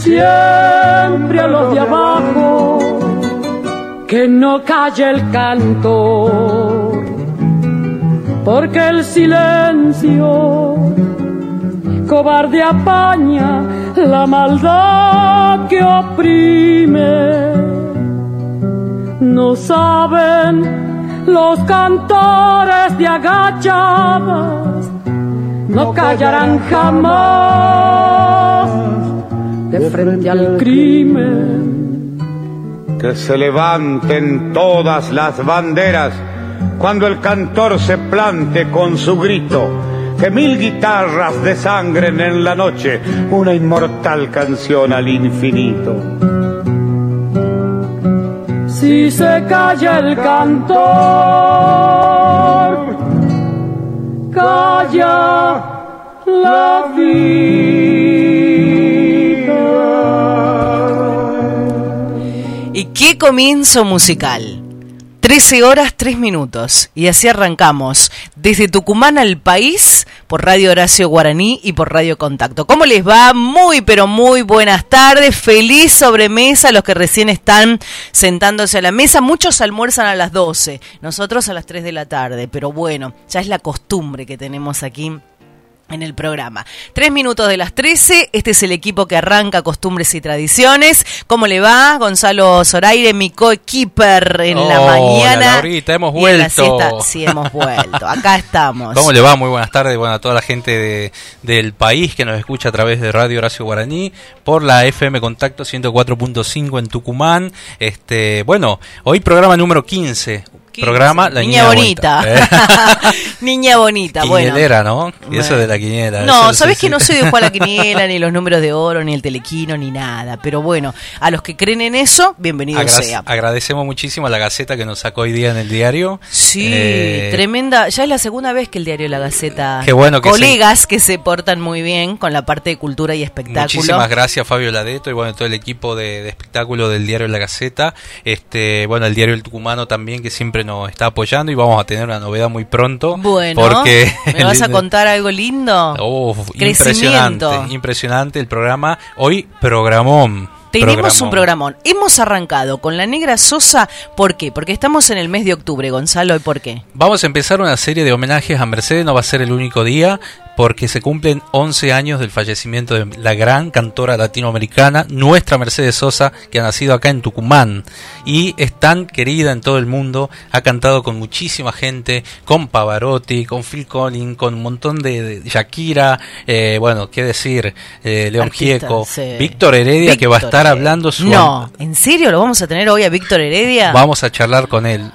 siempre a los de abajo, que no calle el cantor, porque el silencio cobarde apaña la maldad que oprime. No saben los cantores de agachadas, no callarán jamás de frente al crimen. Que se levanten todas las banderas cuando el cantor se plante con su grito. Que mil guitarras desangren en la noche una inmortal canción al infinito. Si se calla el cantor, calla la vida. ¿Y qué comienzo musical? 13 horas 3 minutos y así arrancamos desde Tucumán al país por Radio Horacio Guaraní y por Radio Contacto. ¿Cómo les va? Muy pero muy buenas tardes, feliz sobremesa a los que recién están sentándose a la mesa. Muchos almuerzan a las 12, nosotros a las 3 de la tarde, pero bueno, ya es la costumbre que tenemos aquí en el programa. Tres minutos de las 13, este es el equipo que arranca Costumbres y Tradiciones. ¿Cómo le va? Gonzalo Zoraire, mi co-keeper en la mañana. Laurita, hemos vuelto. sí, hemos vuelto. Acá estamos. ¿Cómo le va? Muy buenas tardes. Bueno, a toda la gente de, del país que nos escucha a través de Radio Horacio Guaraní, por la FM Contacto 104.5 en Tucumán. Este, bueno, hoy programa número 15 programa La Niña, Bonita. niña Bonita, Quinielera, ¿no? Y eso de la quiniela. No, sabes que no soy de jugar la quiniela, ni los números de oro, ni el telequino, ni nada. Pero bueno, a los que creen en eso, bienvenido sea. Agradecemos muchísimo a la Gaceta que nos sacó hoy día en el diario. Sí, eh, tremenda. Ya es la segunda vez que el diario La Gaceta. Qué bueno que Colegas que se portan muy bien con la parte de cultura y espectáculo. Muchísimas gracias, Fabio Ladeto, y bueno, todo el equipo de, de espectáculo del diario La Gaceta. Este, bueno, el diario El Tucumano también, que siempre nos está apoyando y vamos a tener una novedad muy pronto. Bueno, porque ¿me vas a contar algo lindo? impresionante, impresionante el programa. Hoy programón. Tenemos un programón. Hemos arrancado con la Negra Sosa. ¿Por qué? Porque estamos en el mes de octubre, Gonzalo. ¿Y por qué? Vamos a empezar una serie de homenajes a Mercedes. No va a ser el único día porque se cumplen 11 años del fallecimiento de la gran cantora latinoamericana, nuestra Mercedes Sosa, que ha nacido acá en Tucumán y es tan querida en todo el mundo, ha cantado con muchísima gente, con Pavarotti, con Phil Collins, con un montón de, Shakira, eh, bueno, qué decir, eh, León Gieco, Víctor Heredia, que va a estar hablando su... No, ¿en serio lo vamos a tener hoy a Víctor Heredia? Vamos a charlar con él.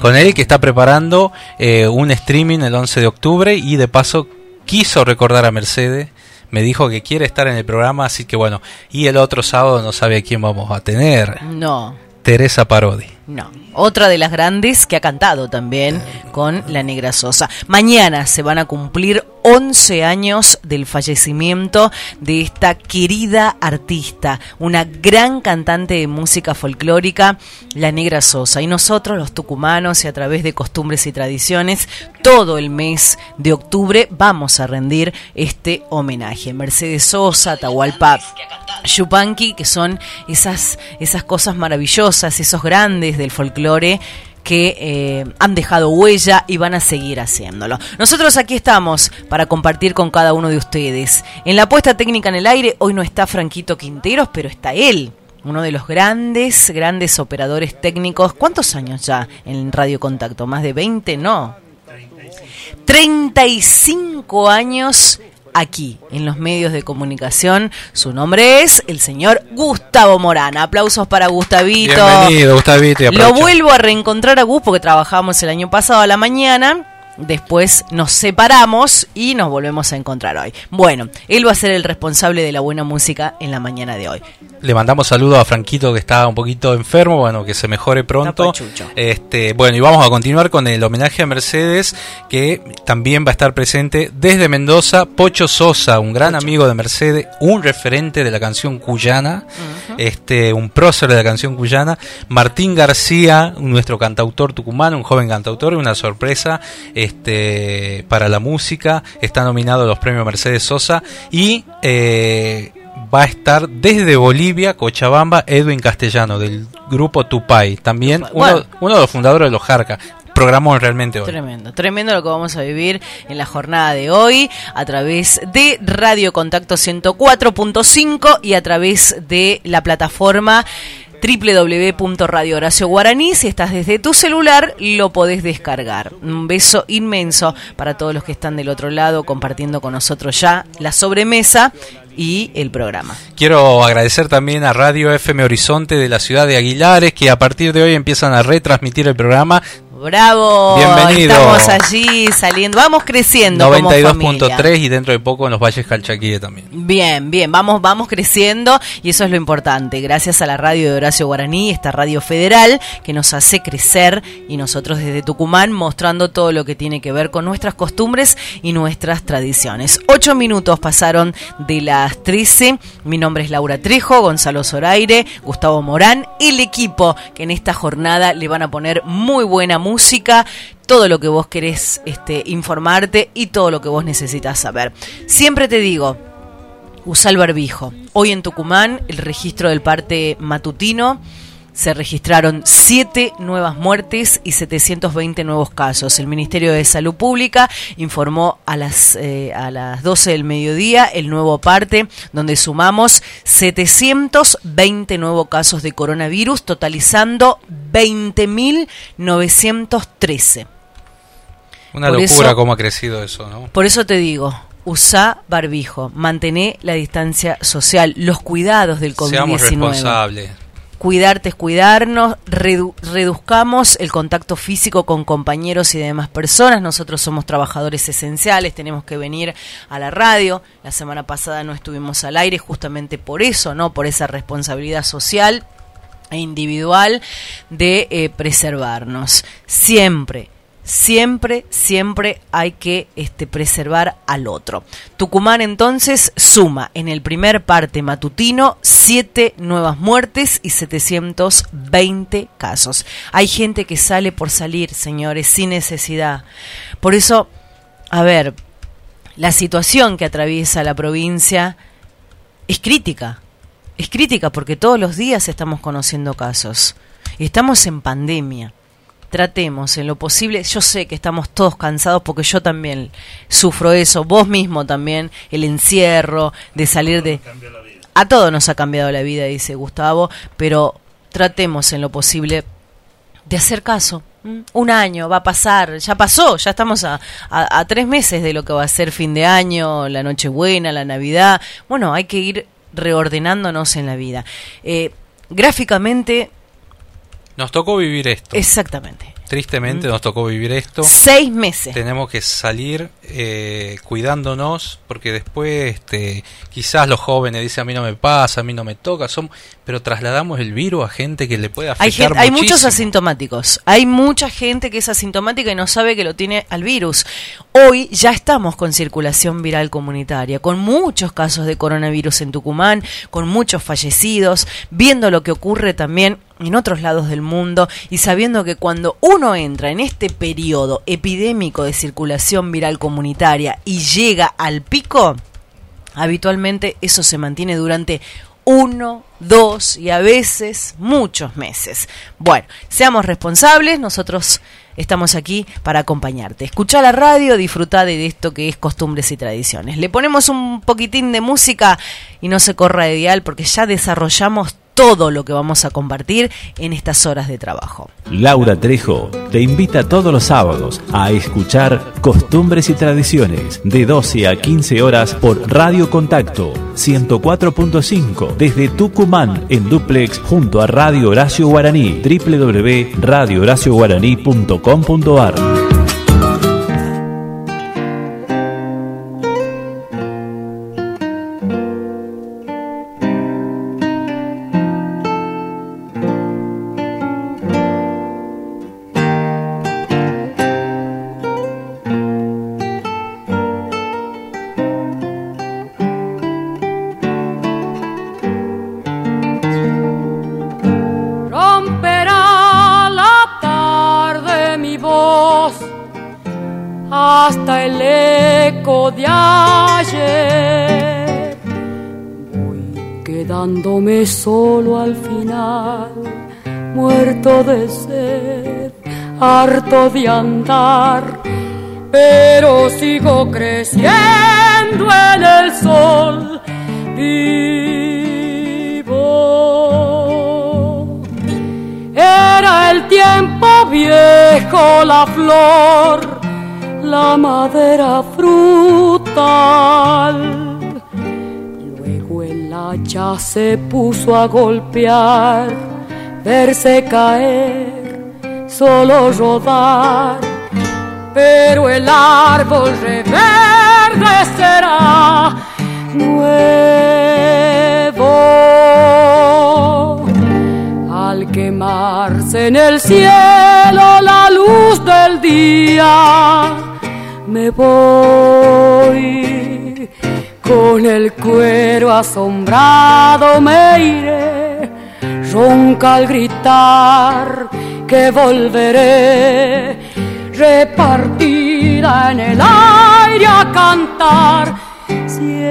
Con él que está preparando eh, un streaming el 11 de octubre y de paso quiso recordar a Mercedes, me dijo que quiere estar en el programa, así que bueno, y el otro sábado no sabe a quién vamos a tener. No. Teresa Parodi. No, otra de las grandes que ha cantado también con La Negra Sosa. Mañana se van a cumplir 11 años del fallecimiento de esta querida artista, una gran cantante de música folclórica, La Negra Sosa. Y nosotros, los tucumanos, y a través de costumbres y tradiciones, todo el mes de octubre vamos a rendir este homenaje. Mercedes Sosa, Tahualpa, Yupanqui, que son esas, esas cosas maravillosas, esos grandes del folclore que eh, han dejado huella y van a seguir haciéndolo. Nosotros aquí estamos para compartir con cada uno de ustedes. En la puesta técnica en el aire, hoy no está Franquito Quinteros, pero está él, uno de los grandes, grandes operadores técnicos. ¿Cuántos años ya en Radio Contacto? ¿Más de 20? No. 35 años aquí en los medios de comunicación. Su nombre es el señor Gustavo Morán. Aplausos para Gustavito. Bienvenido, Gustavito. Lo vuelvo a reencontrar a Gus porque trabajamos el año pasado a la mañana después nos separamos y nos volvemos a encontrar hoy. Bueno, él va a ser el responsable de la buena música en la mañana de hoy. Le mandamos saludos a Franquito que está un poquito enfermo, bueno, que se mejore pronto. Este, bueno, y vamos a continuar con el homenaje a Mercedes, que también va a estar presente desde Mendoza, Pocho Sosa, un gran amigo de Mercedes, un referente de la canción cuyana, este, un prócer de la canción cuyana, Martín García, nuestro cantautor tucumano, un joven cantautor, una sorpresa este, para la música, está nominado a los premios Mercedes Sosa. Y eh, va a estar desde Bolivia, Cochabamba, Edwin Castellano, del grupo Tupay. También uno, uno de los fundadores de los Jarca programón realmente hoy. Tremendo, tremendo lo que vamos a vivir en la jornada de hoy a través de Radio Contacto 104.5 y a través de la plataforma www.radio Horacio Guaraní. Si estás desde tu celular, lo podés descargar. Un beso inmenso para todos los que están del otro lado compartiendo con nosotros ya la sobremesa y el programa. Quiero agradecer también a Radio FM Horizonte de la ciudad de Aguilares que a partir de hoy empiezan a retransmitir el programa Bravo. Bienvenido. Estamos allí saliendo, vamos creciendo. 92.3 y dentro de poco en los Valles Calchaquíe también. Bien, bien, vamos, vamos creciendo y eso es lo importante. Gracias a la radio de Horacio Guaraní, esta radio federal que nos hace crecer y nosotros desde Tucumán mostrando todo lo que tiene que ver con nuestras costumbres y nuestras tradiciones. Ocho minutos pasaron de las 13. Mi nombre es Laura Trejo, Gonzalo Zoraire, Gustavo Morán, el equipo que en esta jornada le van a poner muy buena música, todo lo que vos querés este, informarte y todo lo que vos necesitas saber. Siempre te digo, usa el barbijo. Hoy en Tucumán, el registro del parte matutino se registraron 7 nuevas muertes y 720 nuevos casos. El Ministerio de Salud Pública informó a las, eh, a las 12 del mediodía el nuevo parte, donde sumamos 720 nuevos casos de coronavirus, totalizando 20.913. Una locura cómo ha crecido eso, ¿no? Por eso te digo, usa barbijo, mantener la distancia social, los cuidados del COVID-19. Seamos responsables cuidarte es cuidarnos, reduzcamos el contacto físico con compañeros y demás personas. Nosotros somos trabajadores esenciales, tenemos que venir a la radio. La semana pasada no estuvimos al aire justamente por eso, ¿no? Por esa responsabilidad social e individual de eh, preservarnos. Siempre siempre, siempre hay que este, preservar al otro. Tucumán entonces suma en el primer parte matutino siete nuevas muertes y 720 casos. Hay gente que sale por salir, señores, sin necesidad. Por eso, a ver, la situación que atraviesa la provincia es crítica. Es crítica porque todos los días estamos conociendo casos. Estamos en pandemia tratemos en lo posible, yo sé que estamos todos cansados porque yo también sufro eso, vos mismo también, el encierro, de salir de... A todos nos ha cambiado la vida, dice Gustavo, pero tratemos en lo posible de hacer caso. Un año va a pasar, ya pasó, ya estamos a, a, tres meses de lo que va a ser fin de año, la Nochebuena, la Navidad. Bueno, hay que ir reordenándonos en la vida. Eh, gráficamente nos tocó vivir esto. Exactamente. Tristemente nos tocó vivir esto. Seis meses. Tenemos que salir eh, cuidándonos porque después este, quizás los jóvenes dicen a mí no me pasa, a mí no me toca, son, pero trasladamos el virus a gente que le puede afectar hay, hay muchos asintomáticos. Hay mucha gente que es asintomática y no sabe que lo tiene al virus. Hoy ya estamos con circulación viral comunitaria, con muchos casos de coronavirus en Tucumán, con muchos fallecidos, viendo lo que ocurre también en otros lados del mundo y sabiendo que cuando uno entra en este periodo epidémico de circulación viral comunitaria y llega al pico, habitualmente eso se mantiene durante uno, dos y a veces muchos meses. Bueno, seamos responsables, nosotros estamos aquí para acompañarte. Escucha la radio, disfruta de esto que es costumbres y tradiciones. Le ponemos un poquitín de música y no se corra de dial porque ya desarrollamos todo lo que vamos a compartir en estas horas de trabajo. Laura Trejo te invita todos los sábados a escuchar Costumbres y Tradiciones de 12 a 15 horas por Radio Contacto 104.5 desde Tucumán en duplex junto a Radio Horacio Guaraní www.radiohoracioguaraní.com.ar harto de andar, pero sigo creciendo en el sol. Vivo. Era el tiempo viejo, la flor, la madera frutal ya se puso a golpear, verse caer, solo rodar, pero el árbol reverdecerá nuevo. Al quemarse en el cielo la luz del día, me voy con el cuero asombrado me iré, ronca al gritar que volveré, repartida en el aire a cantar siempre.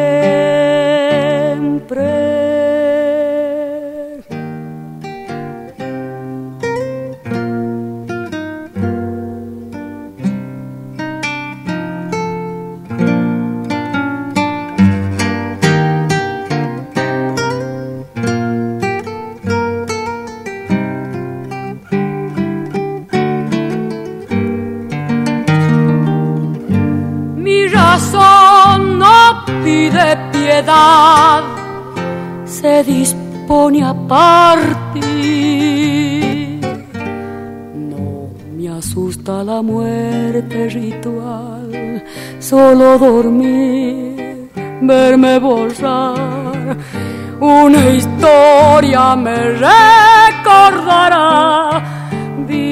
Solo dormir, verme borrar. Una historia me recordará vivo.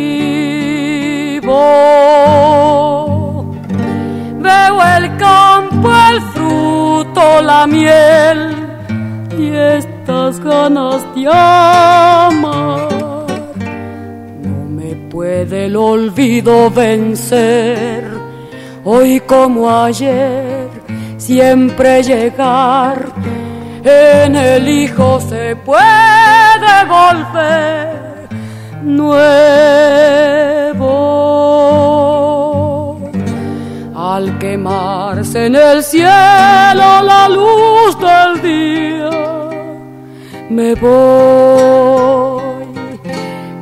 Veo el campo, el la miel y estas ganas de amar. No me puede el olvido vencer, hoy como ayer, siempre llegar. En el hijo se puede volver nuevo. Al quemarse en el cielo la luz del día, me voy.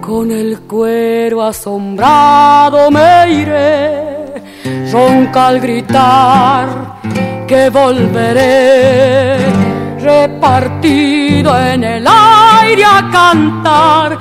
Con el cuero asombrado me iré, ronca al gritar que volveré, repartido en el aire a cantar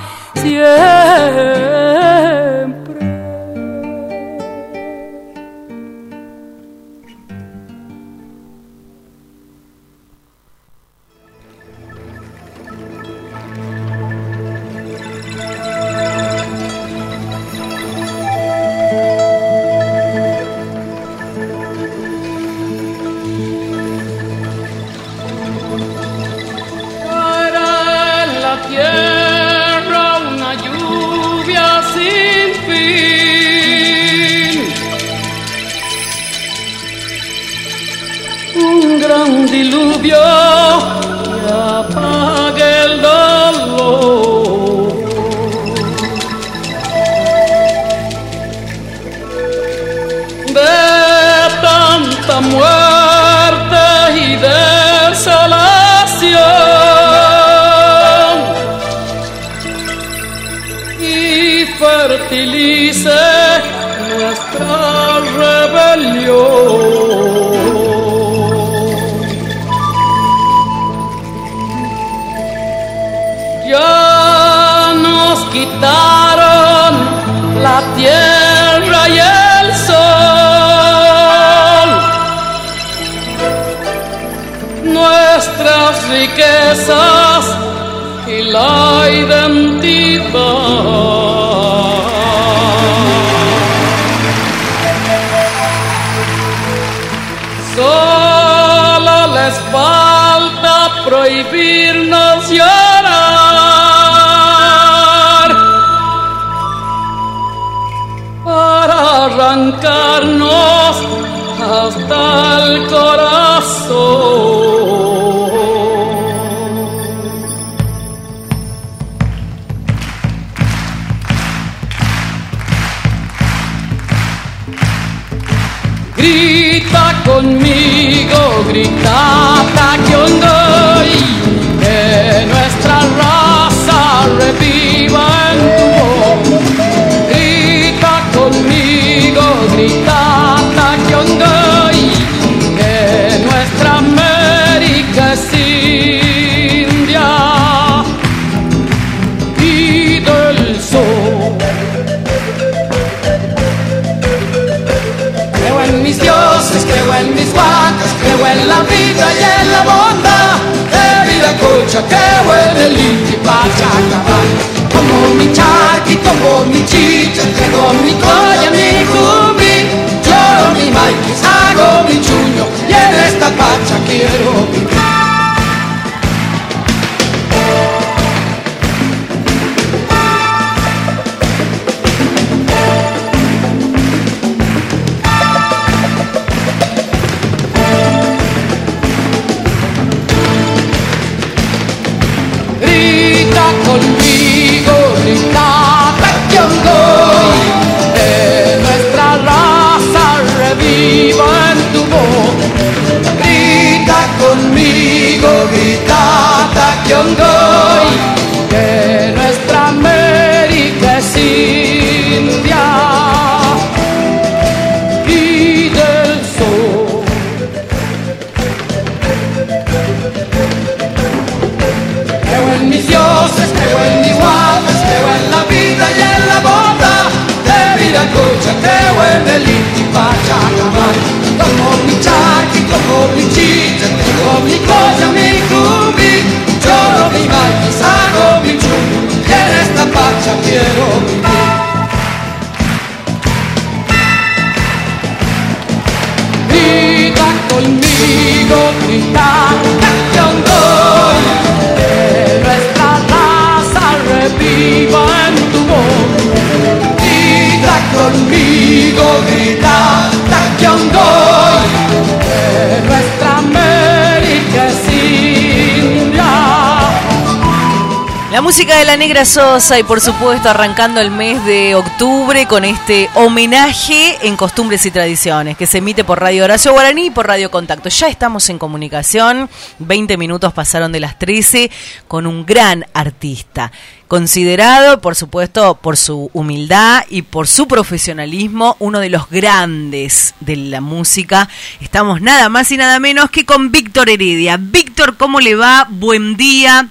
la Negra Sosa y por supuesto arrancando el mes de octubre con este homenaje en costumbres y tradiciones que se emite por Radio Horacio Guaraní y por Radio Contacto. Ya estamos en comunicación, 20 minutos pasaron de las 13 con un gran artista, considerado por supuesto por su humildad y por su profesionalismo, uno de los grandes de la música. Estamos nada más y nada menos que con Víctor Heredia. Víctor, ¿cómo le va? Buen día.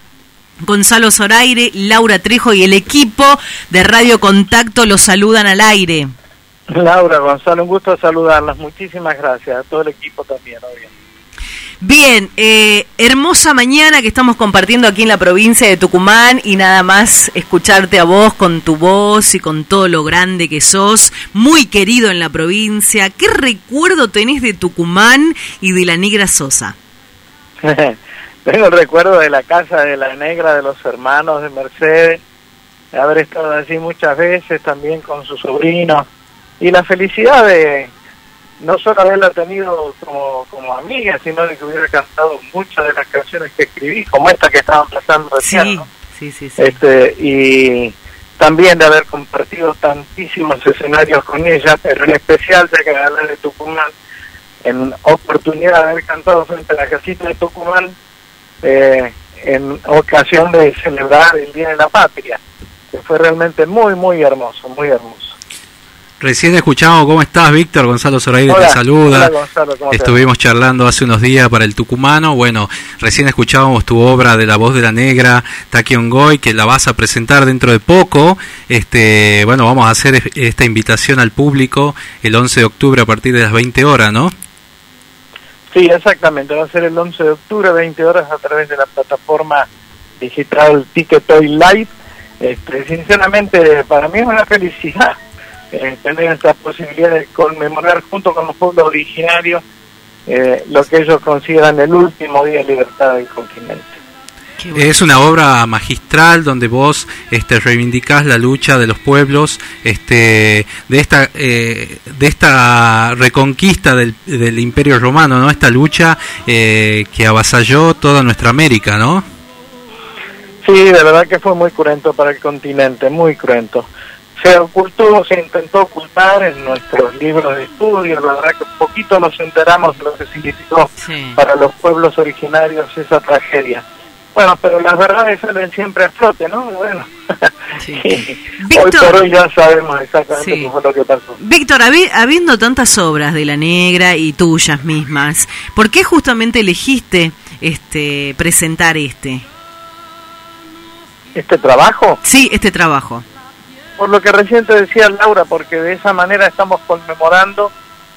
Gonzalo Zoraire, Laura Trejo y el equipo de Radio Contacto los saludan al aire. Laura, Gonzalo, un gusto saludarlas. Muchísimas gracias. A todo el equipo también. Bien, eh, hermosa mañana que estamos compartiendo aquí en la provincia de Tucumán y nada más escucharte a vos con tu voz y con todo lo grande que sos, muy querido en la provincia. ¿Qué recuerdo tenés de Tucumán y de la Negra Sosa? Tengo el recuerdo de la casa de la negra de los hermanos de Mercedes, de haber estado allí muchas veces también con su sobrino y la felicidad de no solo haberla tenido como, como amiga, sino de que hubiera cantado muchas de las canciones que escribí, como esta que estaban pasando recién. Sí, ¿no? sí, sí, sí. este y también de haber compartido tantísimos escenarios con ella, pero en especial de que hablar de Tucumán, en oportunidad de haber cantado frente a la casita de Tucumán, eh, en ocasión de celebrar el Día de la Patria, que fue realmente muy, muy hermoso, muy hermoso. Recién escuchamos cómo estás, Víctor. Gonzalo Zoraide Hola, te saluda. Estuvimos charlando hace unos días para el tucumano. Bueno, recién escuchábamos tu obra de La Voz de la Negra, Taquiongoy, que la vas a presentar dentro de poco. Este, bueno, vamos a hacer es- esta invitación al público el 11 de octubre a partir de las 20 horas, ¿no? Sí, exactamente. Va a ser el 11 de octubre, 20 horas, a través de la plataforma digital Ticketoy Live. Este, sinceramente, para mí es una felicidad eh, tener esta posibilidad de conmemorar junto con los pueblos originarios eh, lo que ellos consideran el último día de libertad del continente. Bueno. Es una obra magistral donde vos este, reivindicás la lucha de los pueblos, este, de esta, eh, de esta reconquista del, del Imperio Romano, ¿no? Esta lucha eh, que avasalló toda nuestra América, ¿no? Sí, de verdad que fue muy cruento para el continente, muy cruento. se ocultó, se intentó ocultar en nuestros libros de estudio, la verdad que poquito nos enteramos de lo que significó para los pueblos originarios esa tragedia. Bueno, pero las verdades salen siempre a flote, ¿no? Bueno, hoy por hoy ya sabemos exactamente qué fue lo que pasó. Víctor, habiendo tantas obras de La Negra y tuyas mismas, ¿por qué justamente elegiste este presentar este? ¿Este trabajo? Sí, este trabajo. Por lo que recién te decía Laura, porque de esa manera estamos conmemorando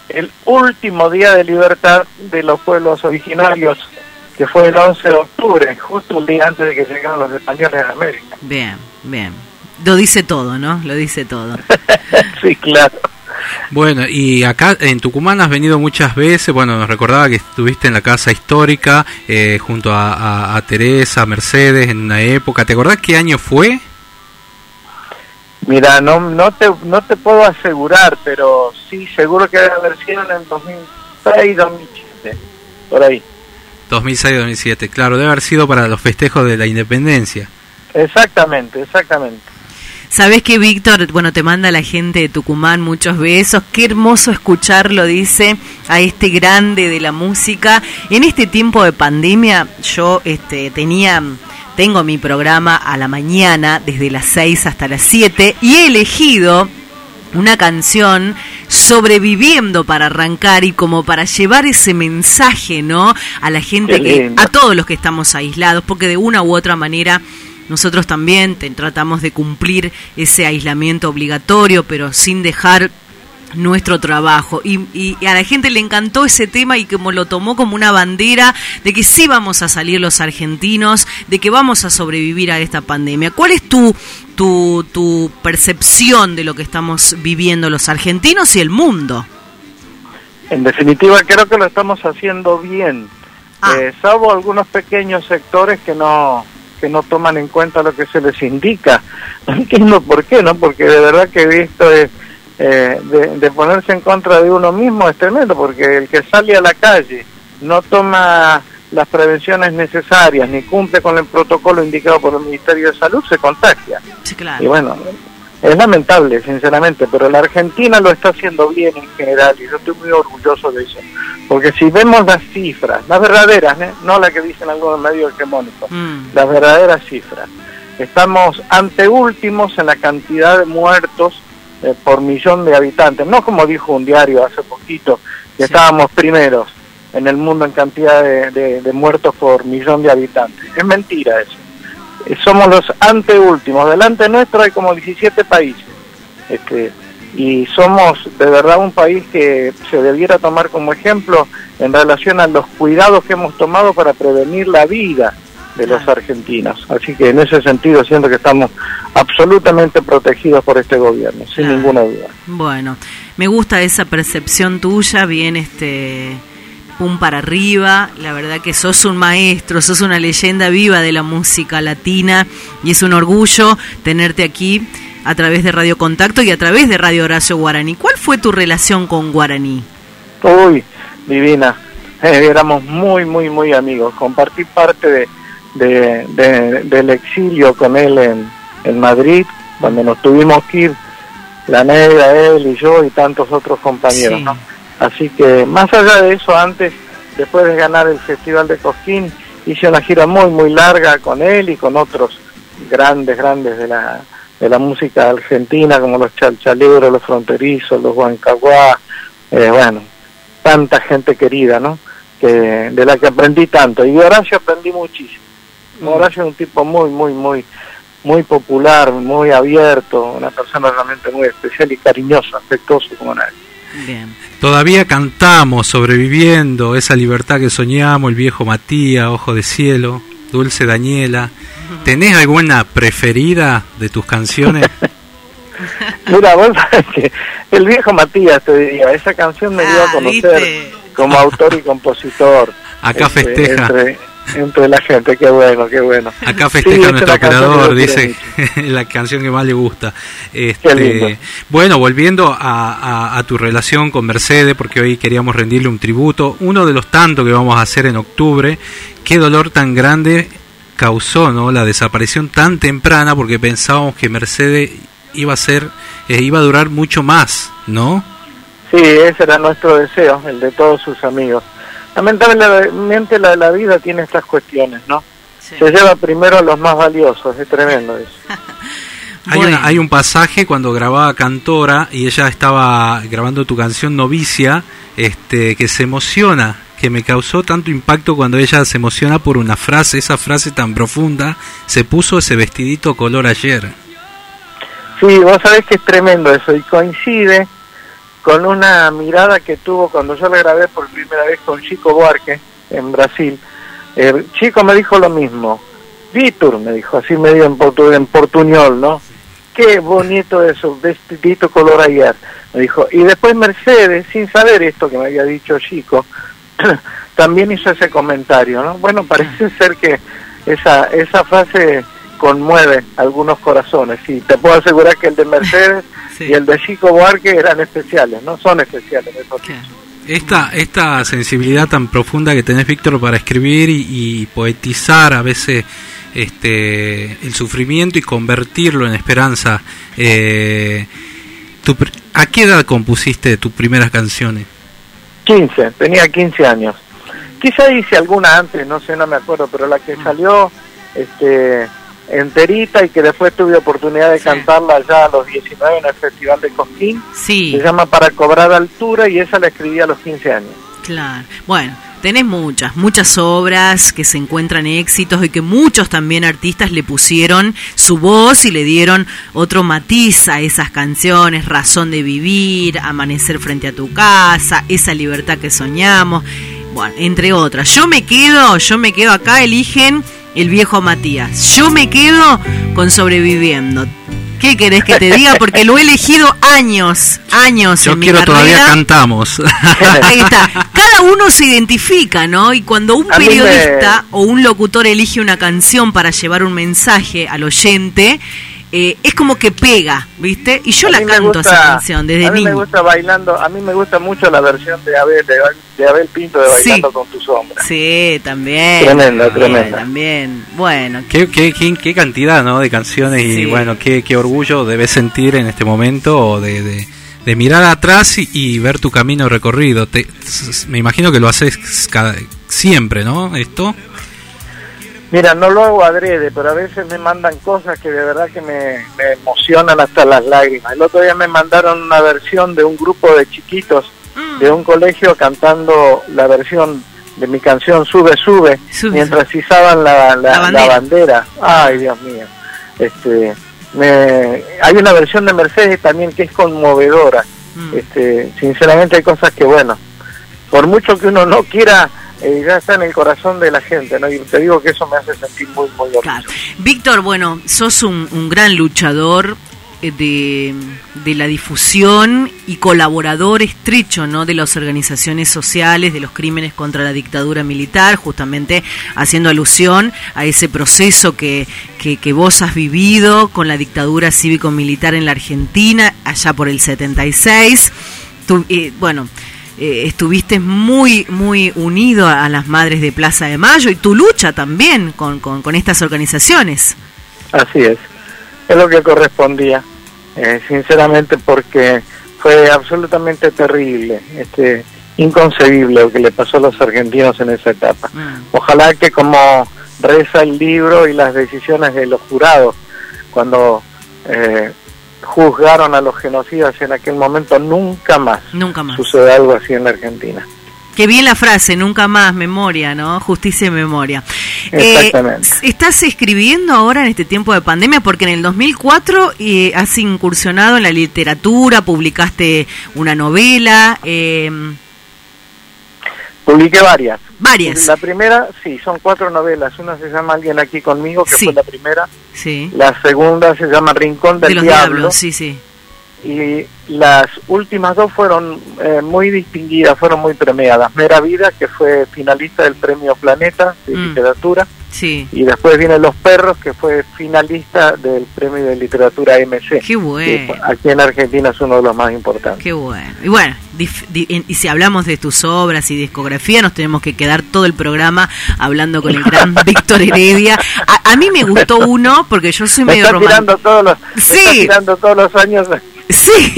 el último día de libertad de los pueblos originarios que fue el 11 de octubre, justo un día antes de que llegaran los españoles a América. Bien, bien. Lo dice todo, ¿no? Lo dice todo. sí, claro. Bueno, y acá en Tucumán has venido muchas veces, bueno, nos recordaba que estuviste en la casa histórica eh, junto a, a, Teresa, Mercedes, en una época, ¿te acordás qué año fue? Mira, no, no, te, no te puedo asegurar, pero sí, seguro que debe haber sido en el 2006, 2007, por ahí. 2006-2007, claro, debe haber sido para los festejos de la independencia. Exactamente, exactamente. Sabes que Víctor, bueno, te manda la gente de Tucumán muchos besos. Qué hermoso escucharlo, dice, a este grande de la música. En este tiempo de pandemia, yo este, tenía, tengo mi programa a la mañana, desde las 6 hasta las 7, y he elegido una canción sobreviviendo para arrancar y como para llevar ese mensaje, ¿no? A la gente que, a todos los que estamos aislados, porque de una u otra manera nosotros también tratamos de cumplir ese aislamiento obligatorio, pero sin dejar nuestro trabajo. Y, a la gente le encantó ese tema y como lo tomó como una bandera de que sí vamos a salir los argentinos, de que vamos a sobrevivir a esta pandemia. ¿Cuál es tu, tu, tu percepción de lo que estamos viviendo los argentinos y el mundo? En definitiva, creo que lo estamos haciendo bien, ah. eh, salvo algunos pequeños sectores que no que no toman en cuenta lo que se les indica. No entiendo por qué, ¿no? Porque de verdad que he visto es eh, de, ponerse en contra de uno mismo es tremendo, porque el que sale a la calle no toma las prevenciones necesarias ni cumple con el protocolo indicado por el Ministerio de Salud, se contagia. Y bueno, es lamentable, sinceramente, pero la Argentina lo está haciendo bien en general y yo estoy muy orgulloso de eso. Porque si vemos las cifras, las verdaderas, ¿eh? no las que dicen algunos medios hegemónicos, mm. las verdaderas cifras, estamos anteúltimos en la cantidad de muertos eh, por millón de habitantes, no como dijo un diario hace poquito, que estábamos primeros en el mundo en cantidad de, muertos por millón de habitantes. Es mentira eso. Eh, somos los anteúltimos. Delante nuestro hay como 17 países. Este, y somos de verdad un país que se debiera tomar como ejemplo en relación a los cuidados que hemos tomado para prevenir la vida de los argentinos. Así que en ese sentido siento que estamos absolutamente protegidos por este gobierno, sin ninguna duda. Bueno, me gusta esa percepción tuya, bien este pum para arriba, la verdad que sos un maestro, sos una leyenda viva de la música latina y es un orgullo tenerte aquí a través de Radio Contacto y a través de Radio Horacio Guaraní. ¿Cuál fue tu relación con Guaraní? Uy, divina. Eh, éramos muy, muy, muy amigos. Compartí parte de, de, del exilio con él en, en Madrid, cuando nos tuvimos que ir, la negra, él y yo y tantos otros compañeros. Así que más allá de eso, antes, después de ganar el Festival de Cosquín, hice una gira muy, muy larga con él y con otros grandes, grandes de la, de la música argentina, como los chalchaleros, los fronterizos, los huancaguá, eh, bueno, tanta gente querida, ¿no? Que, de la que aprendí tanto. Y de Horacio aprendí muchísimo. Horacio es un tipo muy, muy, muy, muy popular, muy abierto, una persona realmente muy especial y cariñoso, afectuoso como nadie. Bien. Todavía cantamos, sobreviviendo, esa libertad que soñamos, el viejo Matías, Ojo de Cielo, Dulce Daniela. ¿Tenés alguna preferida de tus canciones? Mira, vos sabés que el viejo Matías te diría, esa canción me dio a ah, conocer como autor y compositor. Acá este, festeja entre la gente, qué bueno, qué bueno. Acá festeja nuestro creador, dice la canción que más le gusta. Este, bueno, volviendo a, tu relación con Mercedes, porque hoy queríamos rendirle un tributo, uno de los tantos que vamos a hacer en octubre, qué dolor tan grande causó ¿no? la desaparición tan temprana, porque pensábamos que Mercedes iba a ser, eh, iba a durar mucho más, ¿no? Sí, ese era nuestro deseo, el de todos sus amigos. Lamentablemente la, la vida tiene estas cuestiones, ¿no? Se lleva primero a los más valiosos, es tremendo eso. Hay, hay un pasaje cuando grababa Cantora y ella estaba grabando tu canción Novicia, este, que se emociona, que me causó tanto impacto cuando ella se emociona por una frase, esa frase tan profunda, se puso ese vestidito color ayer. Sí, vos sabés que es tremendo eso y coincide con una mirada que tuvo cuando yo la grabé por primera vez con Chico Buarque en Brasil. El chico me dijo lo mismo. Víctor, me dijo, así medio en, portu en portuñol, ¿no? Qué bonito eso, vestidito color ayer. Me dijo, y después Mercedes, sin saber esto que me había dicho Chico, también hizo ese comentario, ¿no? Bueno, parece ser que esa, esa frase conmueve algunos corazones. Y te puedo asegurar que el de Mercedes y el de Chico Buarque eran especiales, ¿no? Son especiales. Esta, esta sensibilidad tan profunda que tenés, Víctor, para escribir y, poetizar a veces este, el sufrimiento y convertirlo en esperanza. Eh, ¿A qué edad compusiste tus primeras canciones? 15, tenía 15 años. Quizá hice alguna antes, no sé, no me acuerdo, pero la que mm. salió este, enterita y que después tuve oportunidad de cantarla ya a los 19 en el Festival de Cosquín, sí. se llama Para cobrar altura y esa la escribí a los 15 años. Claro, bueno, tenés muchas, muchas obras que se encuentran éxitos y que muchos también artistas le pusieron su voz y le dieron otro matiz a esas canciones, Razón de Vivir, Amanecer frente a tu casa, Esa libertad que soñamos, bueno, entre otras. Yo me quedo, yo me quedo acá, eligen el viejo Matías. Yo me quedo con Sobreviviendo. ¿Qué querés que te diga? Porque lo he elegido años, años Yo en quiero mi todavía cantamos. Ahí está. Cada uno se identifica, ¿no? Y cuando un periodista o un locutor elige una canción para llevar un mensaje al oyente, eh, es como que pega, ¿viste? Y yo la canto esa canción desde A mí me gusta bailando, a mí me gusta mucho la versión de Abel, de, Abel Pinto de Bailando con tu sombra. Sí, también. Tremenda, tremenda. También, bueno. Qué, qué, qué, cantidad, ¿no? De canciones y bueno, qué, qué orgullo debes sentir en este momento de, de, de mirar atrás y, ver tu camino recorrido. Te, me imagino que lo haces cada, siempre, ¿no? Esto. Mira, no lo hago adrede, pero a veces me mandan cosas que de verdad que me, emocionan hasta las lágrimas. El otro día me mandaron una versión de un grupo de chiquitos mm. de un colegio cantando la versión de mi canción Sube, Sube, mientras izaban la, la, bandera. Ay, Dios mío. Este, me, hay una versión de Mercedes también que es conmovedora. Mm. Este, sinceramente hay cosas que, bueno, por mucho que uno no quiera eh, ya está en el corazón de la gente, ¿no? Y te digo que eso me hace sentir muy, muy orgulloso. Víctor, bueno, sos un, gran luchador eh, de, de, la difusión y colaborador estrecho ¿no? de las organizaciones sociales, de los crímenes contra la dictadura militar, justamente haciendo alusión a ese proceso que, que, vos has vivido con la dictadura cívico-militar en la Argentina, allá por el 76. Tu, eh, bueno, eh, estuviste muy, muy unido a, las madres de Plaza de Mayo y tu lucha también con, con, estas organizaciones. Así es, es lo que correspondía, eh, sinceramente porque fue absolutamente terrible, este, inconcebible lo que le pasó a los argentinos en esa etapa. Mm. Ojalá que como reza el libro y las decisiones de los jurados, cuando eh, juzgaron a los genocidas en aquel momento, nunca más, nunca más. sucede algo así en la Argentina. Qué bien la frase, nunca más, memoria, ¿no? Justicia y memoria. Exactamente. Eh, ¿Estás escribiendo ahora en este tiempo de pandemia? Porque en el 2004 eh, has incursionado en la literatura, publicaste una novela. Eh, Publiqué varias. Varias. La primera, sí, son cuatro novelas. Una se llama Alguien aquí conmigo, que fue la primera. Sí. La segunda se llama Rincón del de los Diablo. Diablos, sí, sí. Y las últimas dos fueron eh, muy distinguidas, fueron muy premiadas. Mera Vida, que fue finalista del Premio Planeta de Mm. Literatura, Sí. y después viene Los Perros, que fue finalista del Premio de Literatura MC. Qué bueno. aquí en Argentina es uno de los más importantes. Qué bueno. Y bueno, y si hablamos de tus obras y discografía, nos tenemos que quedar todo el programa hablando con el gran Víctor Heredia. A, a mí me gustó uno, porque yo soy Me medio romántico. todos los, Sí. está tirando todos los años. Sí,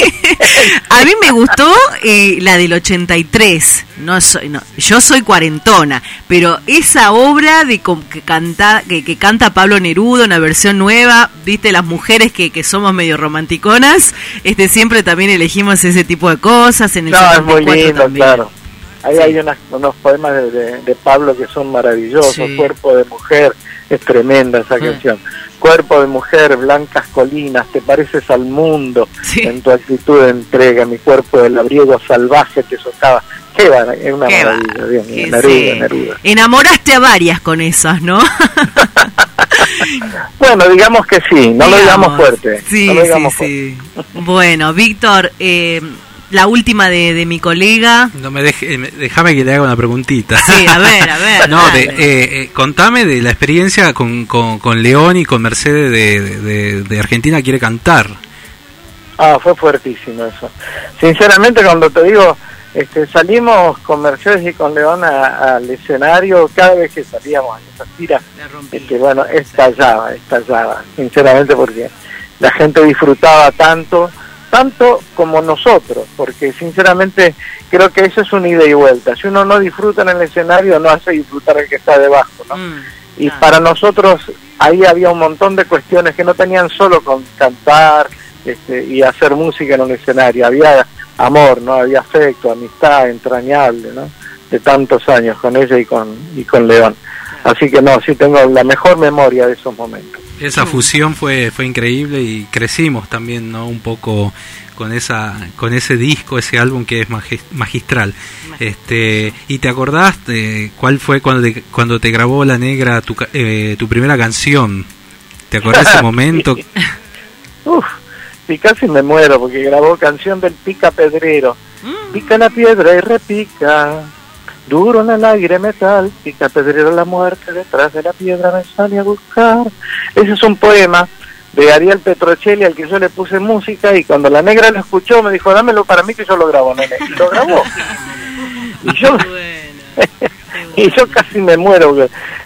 a mí me gustó eh, la del 83. No soy, no, yo soy cuarentona, pero esa obra de que canta que, que canta Pablo Neruda, una versión nueva, viste las mujeres que, que somos medio romanticonas, este siempre también elegimos ese tipo de cosas. En el No, es muy 74 lindo, también. claro. Ahí Sí. hay unas- unos poemas de, de- de Pablo que son maravillosos. Sí. Cuerpo de mujer, es tremenda esa Sí. canción. Cuerpo de mujer, blancas colinas, te pareces al mundo Sí. en tu actitud de entrega. Mi cuerpo de labriego salvaje te socava. Qué va, es una Qué maravilla. bien, Neruda, sí. Neruda. Enamoraste a varias con esas, ¿no? Bueno, digamos que sí, no lo digamos fuerte. Sí, no lo sí, digamos sí. Bueno, Víctor, eh, la última de, de mi colega. No me deje, me- déjame que le haga una preguntita. Sí, a ver, a ver. No, de, eh, eh, contame de la experiencia con, con, con León y con Mercedes de, de, de Argentina quiere cantar. Ah, fue fuertísimo eso. Sinceramente, cuando te digo, este, salimos con Mercedes y con León al escenario, cada vez que salíamos en esas tiras, este, bueno, estallaba, estallaba, sinceramente, porque la gente disfrutaba tanto, tanto como nosotros, porque sinceramente creo que eso es un ida y vuelta. Si uno no disfruta en el escenario, no hace disfrutar al que está debajo, ¿no? Mm, Y claro. para nosotros ahí había un montón de cuestiones que no tenían solo con cantar este, y hacer música en un escenario, había amor, no había afecto, amistad entrañable, ¿no? De tantos años con ella y con y con León. Así que no, sí tengo la mejor memoria de esos momentos. Esa fusión fue, fue increíble y crecimos también, ¿no? Un poco con esa con ese disco, ese álbum que es magi- magistral. Este, ¿y te acordás de cuál fue cuando te, cuando te grabó La Negra tu, eh, tu primera canción? ¿Te acordás ese momento? Uf, y casi me muero porque grabó canción del Pica Pedrero. Pica la piedra y repica, duro en el aire metal, pica pedrero la muerte, detrás de la piedra me sale a buscar. Ese es un poema de Ariel Petrocelli al que yo le puse música y cuando la negra lo escuchó me dijo, dámelo para mí que yo lo grabo, nene. Y lo grabó. Y yo, y yo casi me muero,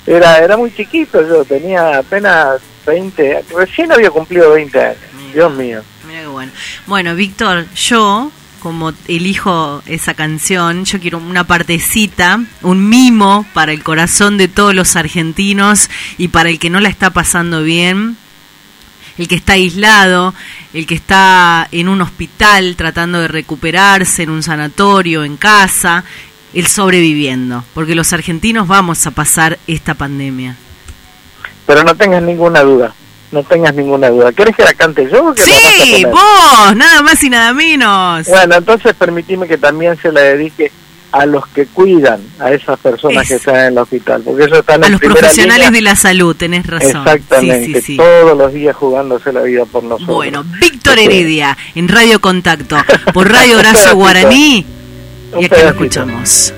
era, era muy chiquito, yo tenía apenas 20, recién había cumplido 20 años, Dios mío. Mira qué bueno. Bueno, Víctor, yo, como elijo esa canción, yo quiero una partecita, un mimo para el corazón de todos los argentinos y para el que no la está pasando bien, el que está aislado, el que está en un hospital tratando de recuperarse, en un sanatorio, en casa, el sobreviviendo, porque los argentinos vamos a pasar esta pandemia. Pero no tengas ninguna duda, no tengas ninguna duda. ¿Querés que la cante yo o que Sí, vos, nada más y nada menos. Bueno, entonces permitime que también se la dedique a los que cuidan a esas personas Es- que están en el hospital, porque ellos están A en los profesionales línea. de la salud, tenés razón. Exactamente, Sí, sí, sí. todos los días jugándose la vida por nosotros. Bueno, Víctor Heredia, en Radio Contacto, por Radio Horacio. Guaraní, y aquí lo escuchamos.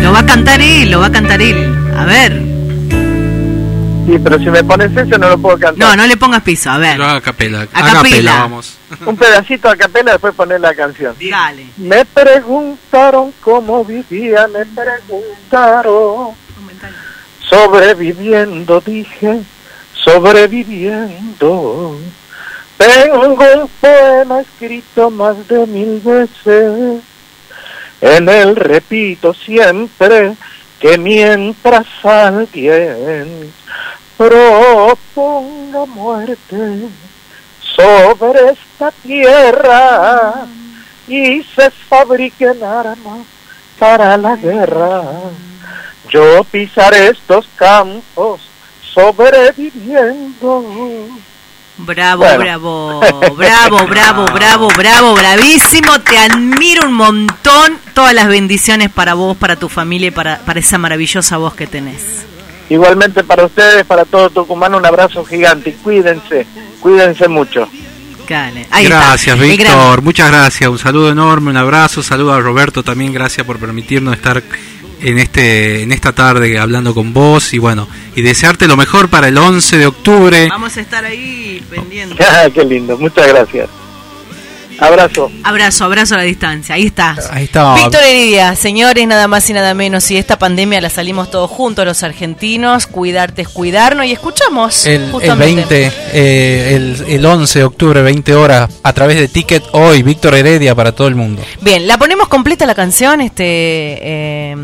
Lo va a cantar él, lo va a cantar él. A ver. Sí, pero si me pones eso no lo puedo cantar. No, no le pongas piso, a ver. Haga a capela. A A capela, capela. vamos. Un pedacito a capela después poner la canción. Dale. Me preguntaron cómo vivía, me preguntaron. Sobreviviendo, dije, sobreviviendo. Tengo un poema escrito más de mil veces. En él repito siempre que mientras alguien proponga muerte sobre esta tierra y se fabriquen armas para la guerra. Yo pisaré estos campos sobreviviendo. Bravo, Bueno. bravo, bravo, bravo, bravo, bravo, bravísimo. Te admiro un montón. Todas las bendiciones para vos, para tu familia y para, para esa maravillosa voz que tenés. Igualmente para ustedes, para todo Tucumán, un abrazo gigante cuídense, cuídense mucho. gracias, Víctor. Muchas gracias. Un saludo enorme, un abrazo. Saludo a Roberto también. Gracias por permitirnos estar en este en esta tarde hablando con vos y bueno, y desearte lo mejor para el 11 de octubre. Vamos a estar ahí pendientes. Ah, qué lindo. Muchas gracias. Abrazo. Abrazo, abrazo a la distancia. Ahí está. Ahí está. Víctor Heredia, señores, nada más y nada menos. Si esta pandemia la salimos todos juntos, los argentinos, cuidarte es cuidarnos y escuchamos. El, el 20, eh, el, el 11 de octubre, 20 horas, a través de Ticket Hoy, Víctor Heredia para todo el mundo. Bien, ¿la ponemos completa la canción, este eh,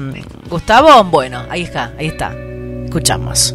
Gustavo? Bueno, ahí está, ahí está. Escuchamos.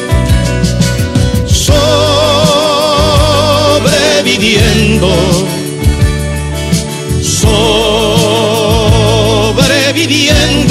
sobreviviendo, sobreviviendo,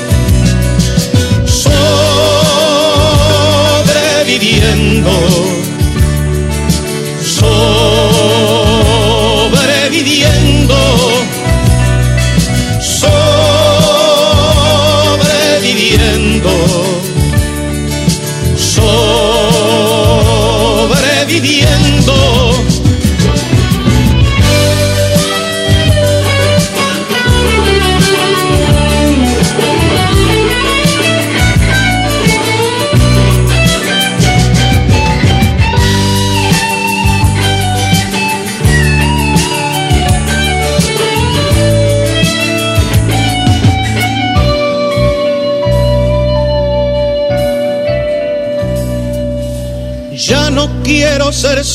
sobreviviendo,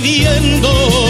Sobreviviendo.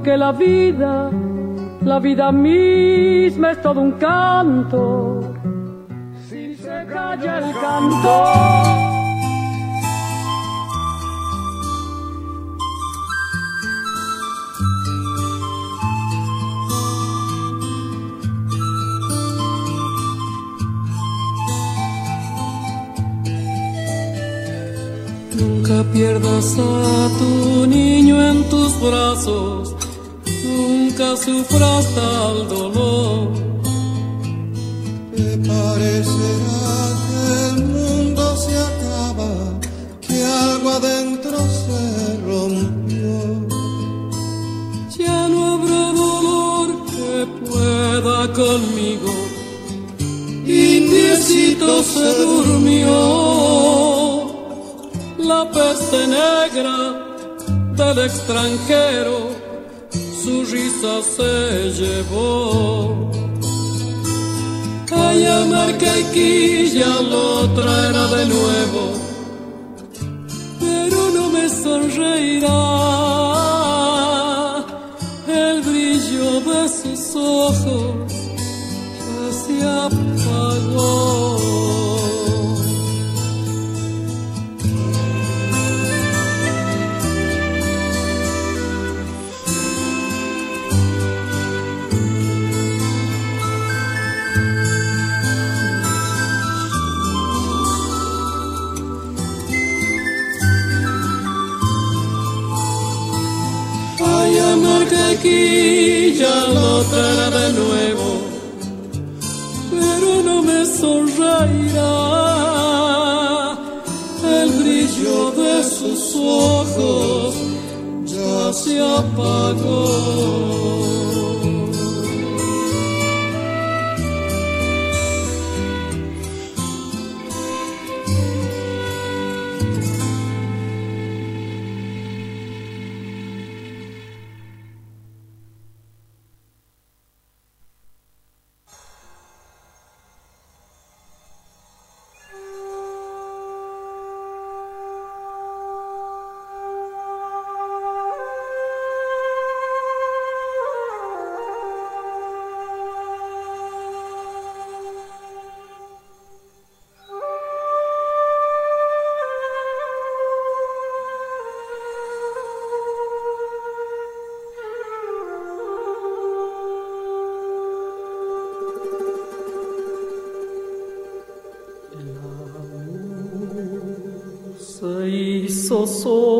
porque la vida, la vida misma es todo un canto. Si se calla el cantor. Nunca pierdas a tu niño en tus brazos, nunca sufras tal dolor. Te parecerá que el mundo se acaba, que algo adentro se rompió. Ya no habrá dolor que pueda conmigo, indiecito se durmió. La peste negra del extranjero, su risa se llevó. Calla, marca lo traerá de nuevo, pero no me sonreirá el brillo de sus ojos ya se apagó. Ya lo traerá de nuevo, pero no me sonreirá el brillo de sus ojos ya se apagó. Se hizo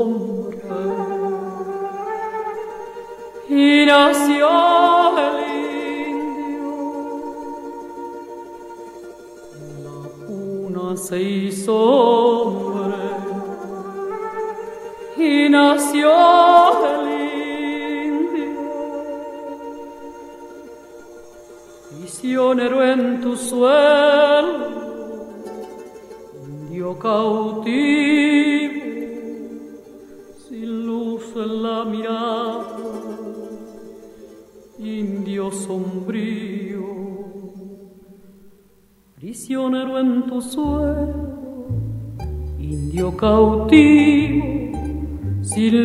sin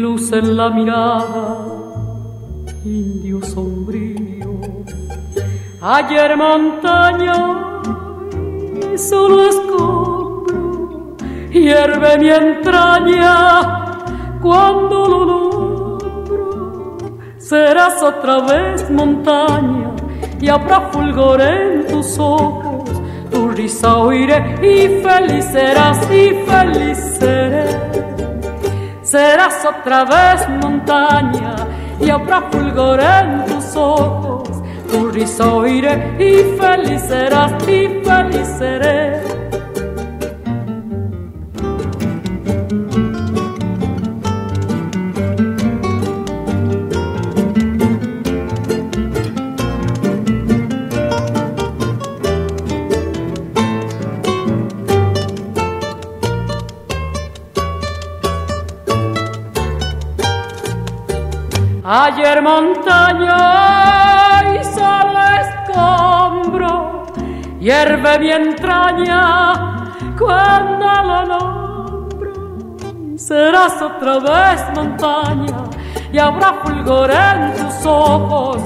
luz en la mirada, indio sombrío. Ayer montaña y solo escombro, hierve mi entraña cuando lo nombro, serás otra vez montaña y habrá fulgor en tus ojos. Tu risa oiré y feliz serás y feliz seré. Serás otra vez montaña y habrá fulgor en tus ojos. Tu risa oiré y feliz serás y feliz seré. Montaña y solo escombro, hierve mi entraña cuando lo nombro. Serás otra vez montaña y habrá fulgor en tus ojos.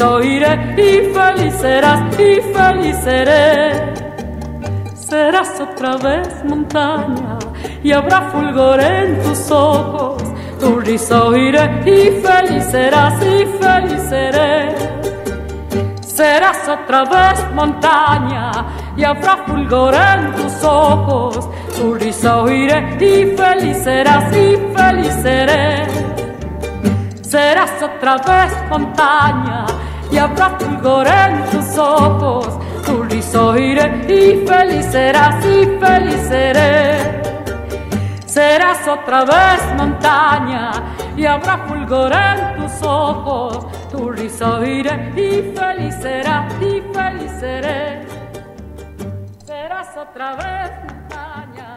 Oiré y feliz serás y feliz seré. Serás otra vez montaña y habrá fulgor en tus ojos tu risa oiré y feliz serás y feliz seré. Serás otra vez montaña y habrá fulgor en tus ojos. Tu risa oiré y feliz serás y feliz seré. Serás otra vez montaña y habrá fulgor en tus ojos. Tu risa oiré y feliz serás y feliz seré serás otra vez montaña y habrá fulgor en tus ojos. Tu risa oiré y feliz será y feliz seré. Serás otra vez montaña.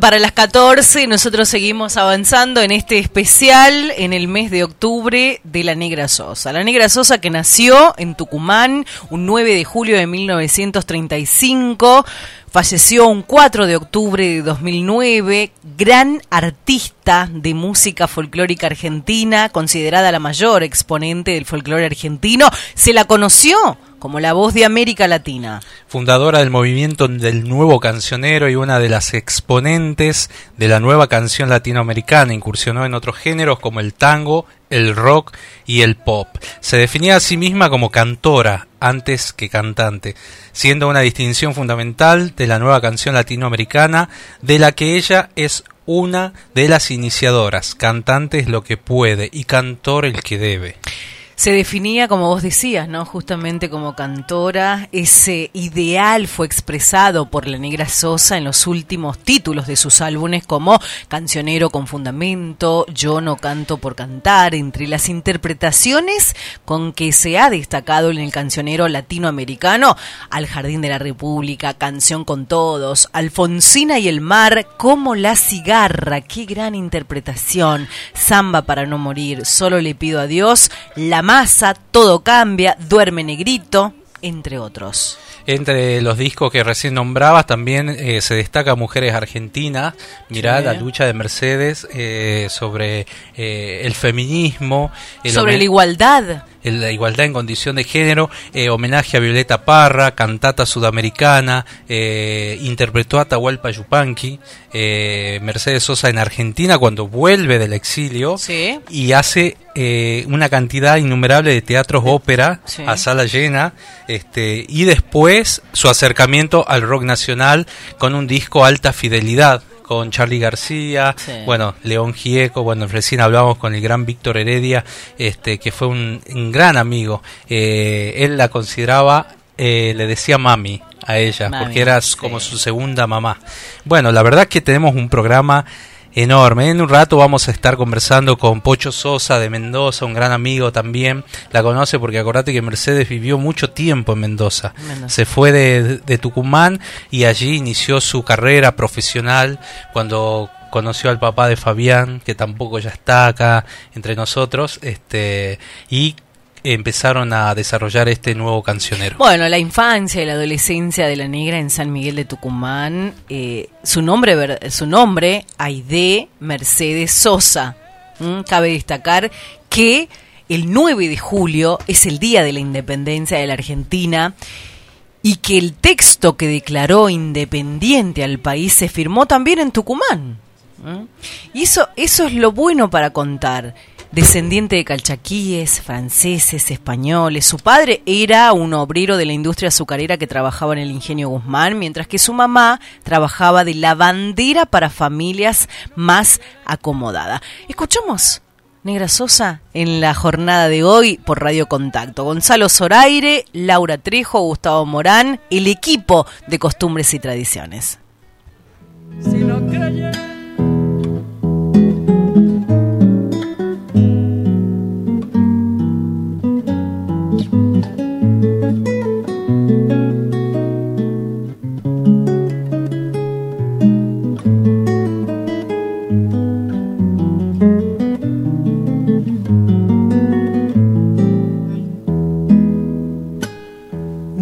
para las 14. Nosotros seguimos avanzando en este especial en el mes de octubre de la Negra Sosa. La Negra Sosa que nació en Tucumán un 9 de julio de 1935. Falleció un 4 de octubre de 2009, gran artista de música folclórica argentina, considerada la mayor exponente del folclore argentino. Se la conoció como la voz de América Latina. Fundadora del movimiento del nuevo cancionero y una de las exponentes de la nueva canción latinoamericana, incursionó en otros géneros como el tango, el rock y el pop. Se definía a sí misma como cantora antes que cantante, siendo una distinción fundamental de la nueva canción latinoamericana de la que ella es una de las iniciadoras. Cantante es lo que puede y cantor el que debe se definía, como vos decías, ¿no? Justamente como cantora. Ese ideal fue expresado por la Negra Sosa en los últimos títulos de sus álbumes como Cancionero con Fundamento, Yo no canto por cantar, entre las interpretaciones con que se ha destacado en el cancionero latinoamericano, Al Jardín de la República, Canción con Todos, Alfonsina y el Mar, como la cigarra, qué gran interpretación, Samba para no morir, solo le pido a Dios, la masa, todo cambia, duerme negrito, entre otros. Entre los discos que recién nombrabas también eh, se destaca Mujeres Argentinas, mirá la lucha de Mercedes eh, sobre eh, el feminismo. sobre la igualdad la igualdad en condición de género, eh, homenaje a Violeta Parra, cantata sudamericana, eh, interpretó a Atahualpa Yupanqui, eh, Mercedes Sosa en Argentina cuando vuelve del exilio y hace una cantidad innumerable de teatros ópera a sala llena este, y después su acercamiento al rock nacional con un disco alta fidelidad con Charlie García, bueno, León Gieco, bueno, recién hablamos con el gran Víctor Heredia, este, que fue un, gran amigo. Eh, él la consideraba, eh, le decía mami a ella, porque era como su segunda mamá. Bueno, la verdad que tenemos un programa enorme. En un rato vamos a estar conversando con Pocho Sosa de Mendoza, un gran amigo también. La conoce porque acordate que Mercedes vivió mucho tiempo en Mendoza. Se fue de, de, Tucumán y allí inició su carrera profesional cuando conoció al papá de Fabián, que tampoco ya está acá entre nosotros, este, y empezaron a desarrollar este nuevo cancionero? Bueno, la infancia y la adolescencia de la negra en San Miguel de Tucumán, eh, su nombre, su nombre, Aide Mercedes Sosa. Cabe destacar que el 9 de julio es el día de la independencia de la Argentina y que el texto que declaró independiente al país se firmó también en Tucumán. Y eso, eso es lo bueno para contar descendiente de calchaquíes, franceses, españoles. Su padre era un obrero de la industria azucarera que trabajaba en el ingenio Guzmán, mientras que su mamá trabajaba de lavandera para familias más acomodadas. Escuchamos Negra Sosa en la jornada de hoy por Radio Contacto. Gonzalo Zoraire, Laura Trejo, Gustavo Morán, el equipo de costumbres y tradiciones. Si no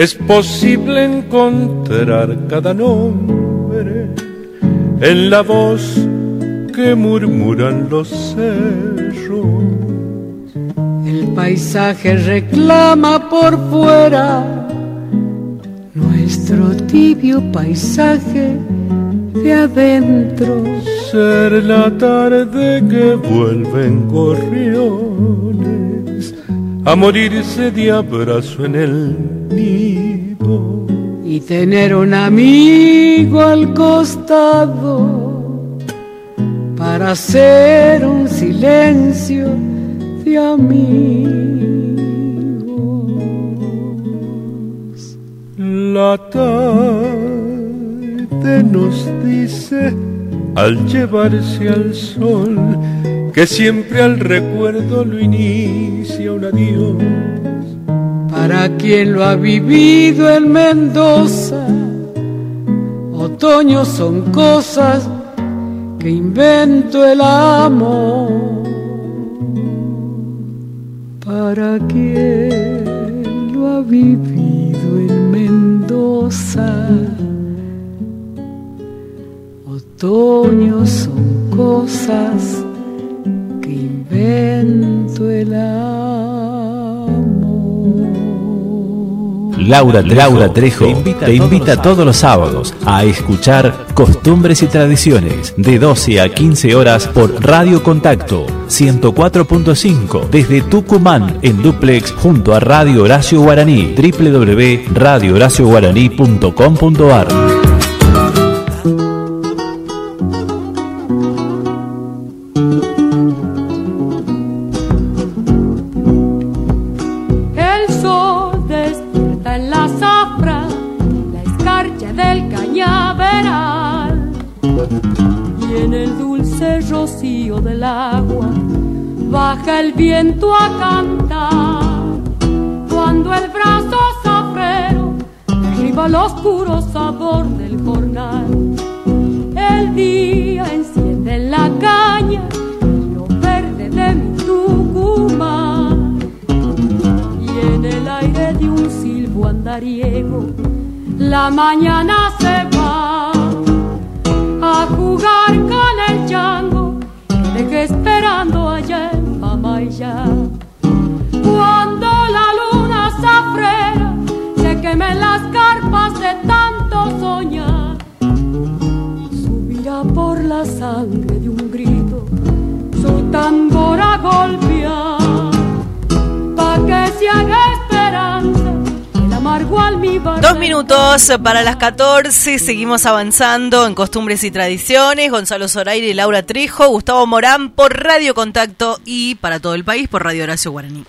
Es posible encontrar cada nombre en la voz que murmuran los cerros. El paisaje reclama por fuera nuestro tibio paisaje de adentro. Ser la tarde que vuelven gorriones a morirse de abrazo en el nido. Y tener un amigo al costado para hacer un silencio de amigos. La tarde nos dice al llevarse al sol que siempre al recuerdo lo inicia un adiós. Para quien lo ha vivido en Mendoza, otoño son cosas que invento el amor. Para quien lo ha vivido en Mendoza. Otoños son cosas invento el Laura Trejo, Laura Trejo te invita, todos los sábados a escuchar Costumbres y Tradiciones de 12 a 15 horas por Radio Contacto 104.5 desde Tucumán en duplex junto a Radio Horacio Guaraní www.radiohoracioguaraní.com.ar para las 14, seguimos avanzando en costumbres y tradiciones. Gonzalo Zoraire y Laura Trejo, Gustavo Morán por Radio Contacto y para todo el país por Radio Horacio Guaraní.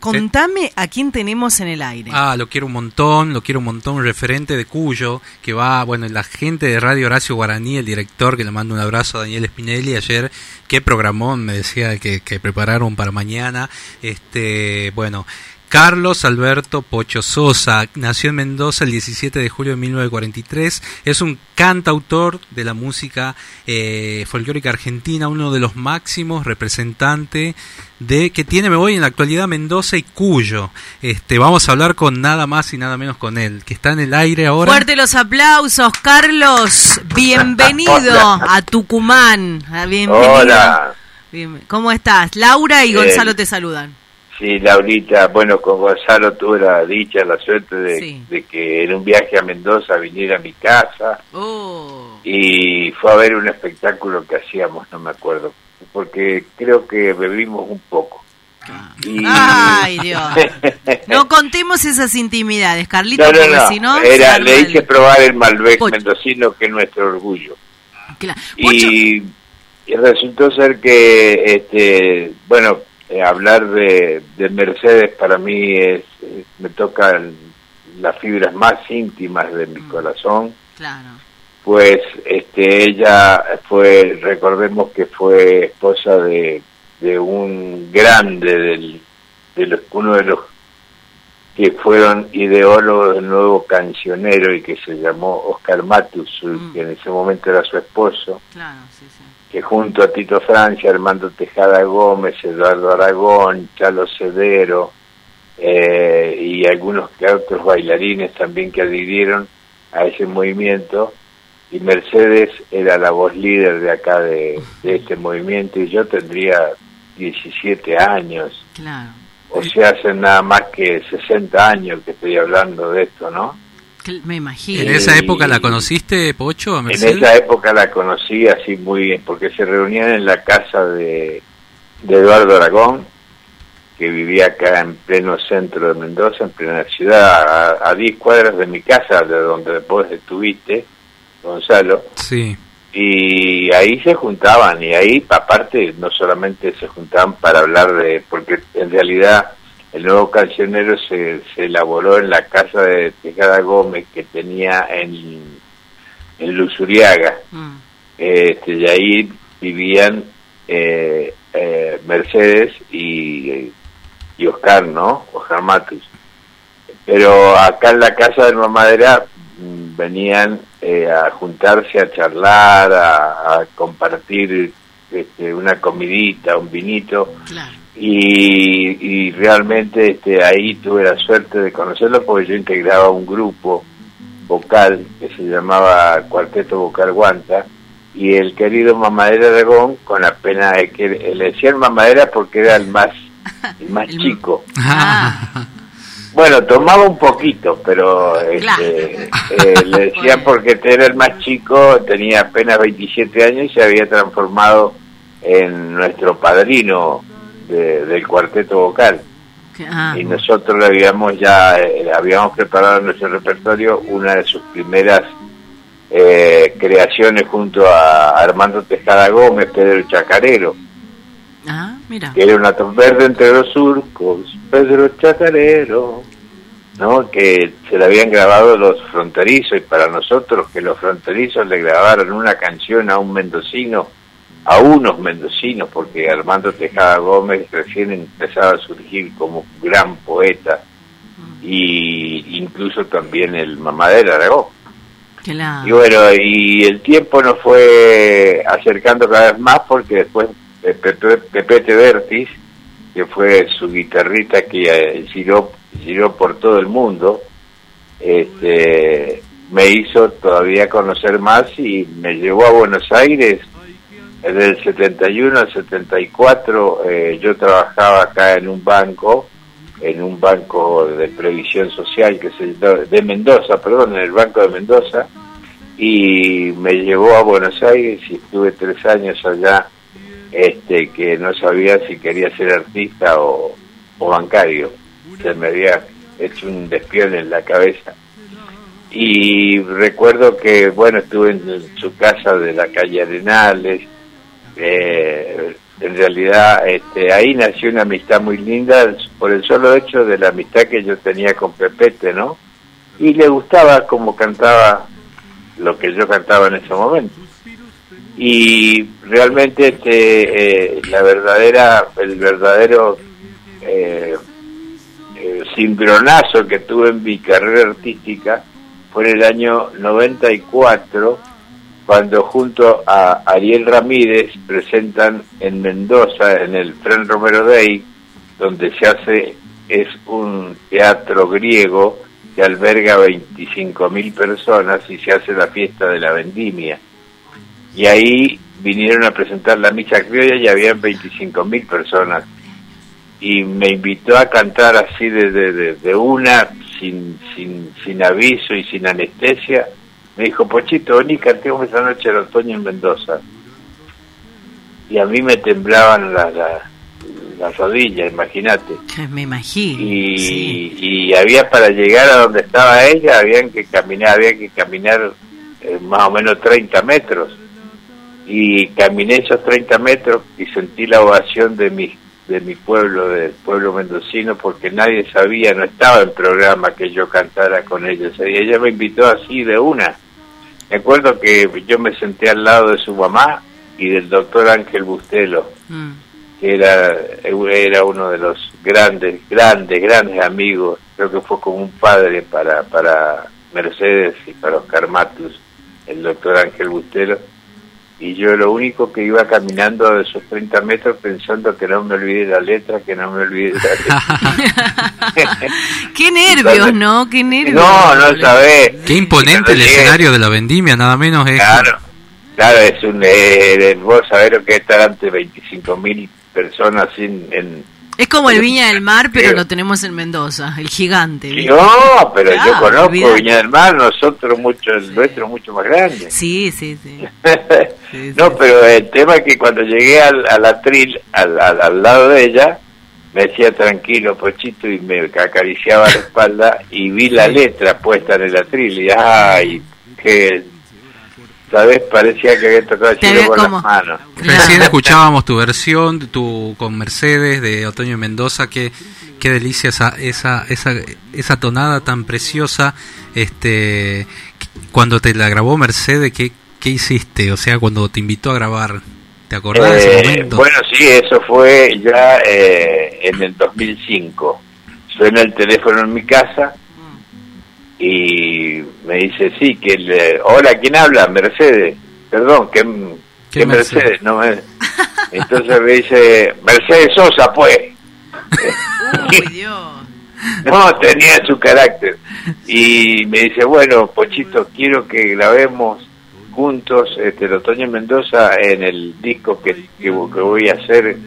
Contame a quién tenemos en el aire. Ah, lo quiero un montón, lo quiero un montón, un referente de Cuyo, que va, bueno, la gente de Radio Horacio Guaraní, el director, que le mando un abrazo a Daniel Spinelli ayer, qué programón me decía que, que prepararon para mañana. Este, bueno, Carlos Alberto Pocho Sosa nació en Mendoza el 17 de julio de 1943. Es un cantautor de la música eh, folclórica argentina, uno de los máximos representantes de que tiene Me Voy en la actualidad Mendoza y Cuyo. Este, vamos a hablar con nada más y nada menos con él, que está en el aire ahora. Fuerte los aplausos, Carlos. Bienvenido a Tucumán. Ah, bienvenido. Hola. ¿Cómo estás? Laura y Gonzalo te saludan. Sí, Laurita, bueno, con Gonzalo tuve la dicha, la suerte de, que en un viaje a Mendoza viniera a mi casa oh. y fue a ver un espectáculo que hacíamos, no me acuerdo, porque creo que bebimos un poco. Ay, Dios. No contemos esas intimidades, Carlito, no, no, si no... Era, le hice probar el Malbec mendocino, que es nuestro orgullo. Y, y resultó ser que, este, bueno, eh, hablar de, Mercedes para mí es, me toca las fibras más íntimas de mi mm. corazón. Claro. Pues este ella fue, recordemos que fue esposa de, de un grande del, de los, uno de los que fueron ideólogos del nuevo cancionero y que se llamó Oscar Matus, mm. que en ese momento era su esposo. Claro, sí, sí que junto a Tito Francia, Armando Tejada Gómez, Eduardo Aragón, Chalo Cedero eh, y algunos otros bailarines también que adhirieron a ese movimiento, y Mercedes era la voz líder de acá de, este movimiento y yo tendría 17 años. O sea, hace nada más que 60 años que estoy hablando de esto, ¿no? Me imagino. ¿En esa época la conociste, Pocho? En esa época la conocí así muy bien, porque se reunían en la casa de, Eduardo Aragón, que vivía acá en pleno centro de Mendoza, en plena ciudad, a, 10 cuadras de mi casa, de donde después estuviste, Gonzalo. Sí. Y ahí se juntaban, y ahí, aparte, no solamente se juntaban para hablar de, porque en realidad el nuevo cancionero se, elaboró en la casa de Tejada Gómez que tenía en, en Luzuriaga. Mm. Este, y ahí vivían eh, eh, Mercedes y, y Oscar, ¿no? Oscar Matus. Pero acá en la casa de Nueva Madera mm, venían eh, a juntarse, a charlar, a, compartir este, una comidita, un vinito. Y, y realmente este, ahí tuve la suerte de conocerlo porque yo integraba un grupo vocal que se llamaba Cuarteto Vocal Guanta y el querido Mamadera Aragón con la pena de que le decían Mamadera porque era el más el más chico. Bueno tomaba un poquito pero este, eh, le decían porque era el más chico tenía apenas 27 años y se había transformado en nuestro padrino de- del cuarteto vocal Ah, y nosotros le habíamos ya eh, habíamos preparado en nuestro repertorio una de sus primeras eh, creaciones junto a Armando Tejada Gómez, Pedro Chacarero, ah, mira. que era una verde entre los surcos, Pedro Chacarero, ¿no? que se le habían grabado los fronterizos y para nosotros que los fronterizos le grabaron una canción a un mendocino, a unos mendocinos, porque Armando Tejada Gómez recién empezaba a surgir como gran poeta y incluso también el Mamadera Aragón. Claro. Y bueno, y el tiempo nos fue acercando cada vez más porque después Pepe, Pepete Vertis, que fue su guitarrista que eh, giró, giró por todo el mundo, este, me hizo todavía conocer más y me llevó a Buenos Aires. Desde el 71 al 74 eh, yo trabajaba acá en un banco, en un banco de previsión social que se de Mendoza, perdón, en el banco de Mendoza, y me llevó a Buenos Aires y estuve tres años allá, este, que no sabía si quería ser artista o, o bancario. Se me había hecho un despión en la cabeza. Y recuerdo que, bueno, estuve en su casa de la calle Arenales, eh, en realidad este, ahí nació una amistad muy linda por el solo hecho de la amistad que yo tenía con Pepete, ¿no? Y le gustaba como cantaba lo que yo cantaba en ese momento. Y realmente este, eh, la verdadera, el verdadero eh, eh, cimbronazo que tuve en mi carrera artística fue en el año 94 cuando junto a Ariel Ramírez presentan en Mendoza, en el Fren Romero Day, donde se hace, es un teatro griego que alberga 25.000 personas y se hace la fiesta de la vendimia. Y ahí vinieron a presentar la misa criolla y habían 25.000 personas. Y me invitó a cantar así de, de, de- de una, sin, sin, sin aviso y sin anestesia. Me dijo, Pochito, vení, cantemos esa noche el otoño en Mendoza. Y a mí me temblaban las las- las rodillas, imagínate. Me imagino. Y, sí. y había para llegar a donde estaba ella, habían que caminar, había que caminar eh, más o menos 30 metros. Y caminé esos 30 metros y sentí la ovación de mi, de mi pueblo, del pueblo mendocino, porque nadie sabía, no estaba en programa que yo cantara con ella. ese día. ella me invitó así de una. Me acuerdo que yo me senté al lado de su mamá y del doctor Ángel Bustelo Mm. que era, era uno de los grandes, grandes, grandes amigos, creo que fue como un padre para, para Mercedes y para Oscar Matus, el doctor Ángel Bustelo, y yo lo único que iba caminando de esos 30 metros pensando que no me olvide la letra, que no me olvide la letra. Qué nervios, ¿no? Qué nervios. no, no sabés. Qué imponente el llegué- escenario de la vendimia, nada menos es. Claro, claro, es un, eh, vos sabés lo que es estar ante 25 mil personas en, en, Es como el Viña del Mar, pero lo tenemos en Mendoza, el gigante. ¿viste? No, pero yo conozco olvidate. Viña del Mar, nosotros mucho, el nuestro mucho más grande. Sí, sí, sí. no, pero el tema es que cuando llegué al, al atril, al, al, al lado de ella, me decía tranquilo, Pochito, y me acariciaba la espalda y vi la letra puesta en el atril y ay, que, ¿sabes? Parecía que había tocado el cielo con como- las manos. Recién escuchábamos tu versión, tu con Mercedes de Otoño en Mendoza, qué, qué delicia esa, esa, esa, esa tonada tan preciosa. Este, cuando te la grabó Mercedes, ¿qué, qué hiciste? O sea, cuando te invitó a grabar, ¿te acordás de ese Eh, momento? bueno, sí, eso fue ya eh, en el 2005. Suena el teléfono en mi casa y me dice, sí, que le... Hola, ¿quién habla? Mercedes. Perdón, ¿qué, ¿Qué qué Mercedes? Mercedes? No me... Entonces me dice, Mercedes Sosa, pues. no, tenía su carácter. Y me dice, bueno, Pochito, quiero que grabemos juntos este, el Otoño en Mendoza en el disco que, que, voy a hacer,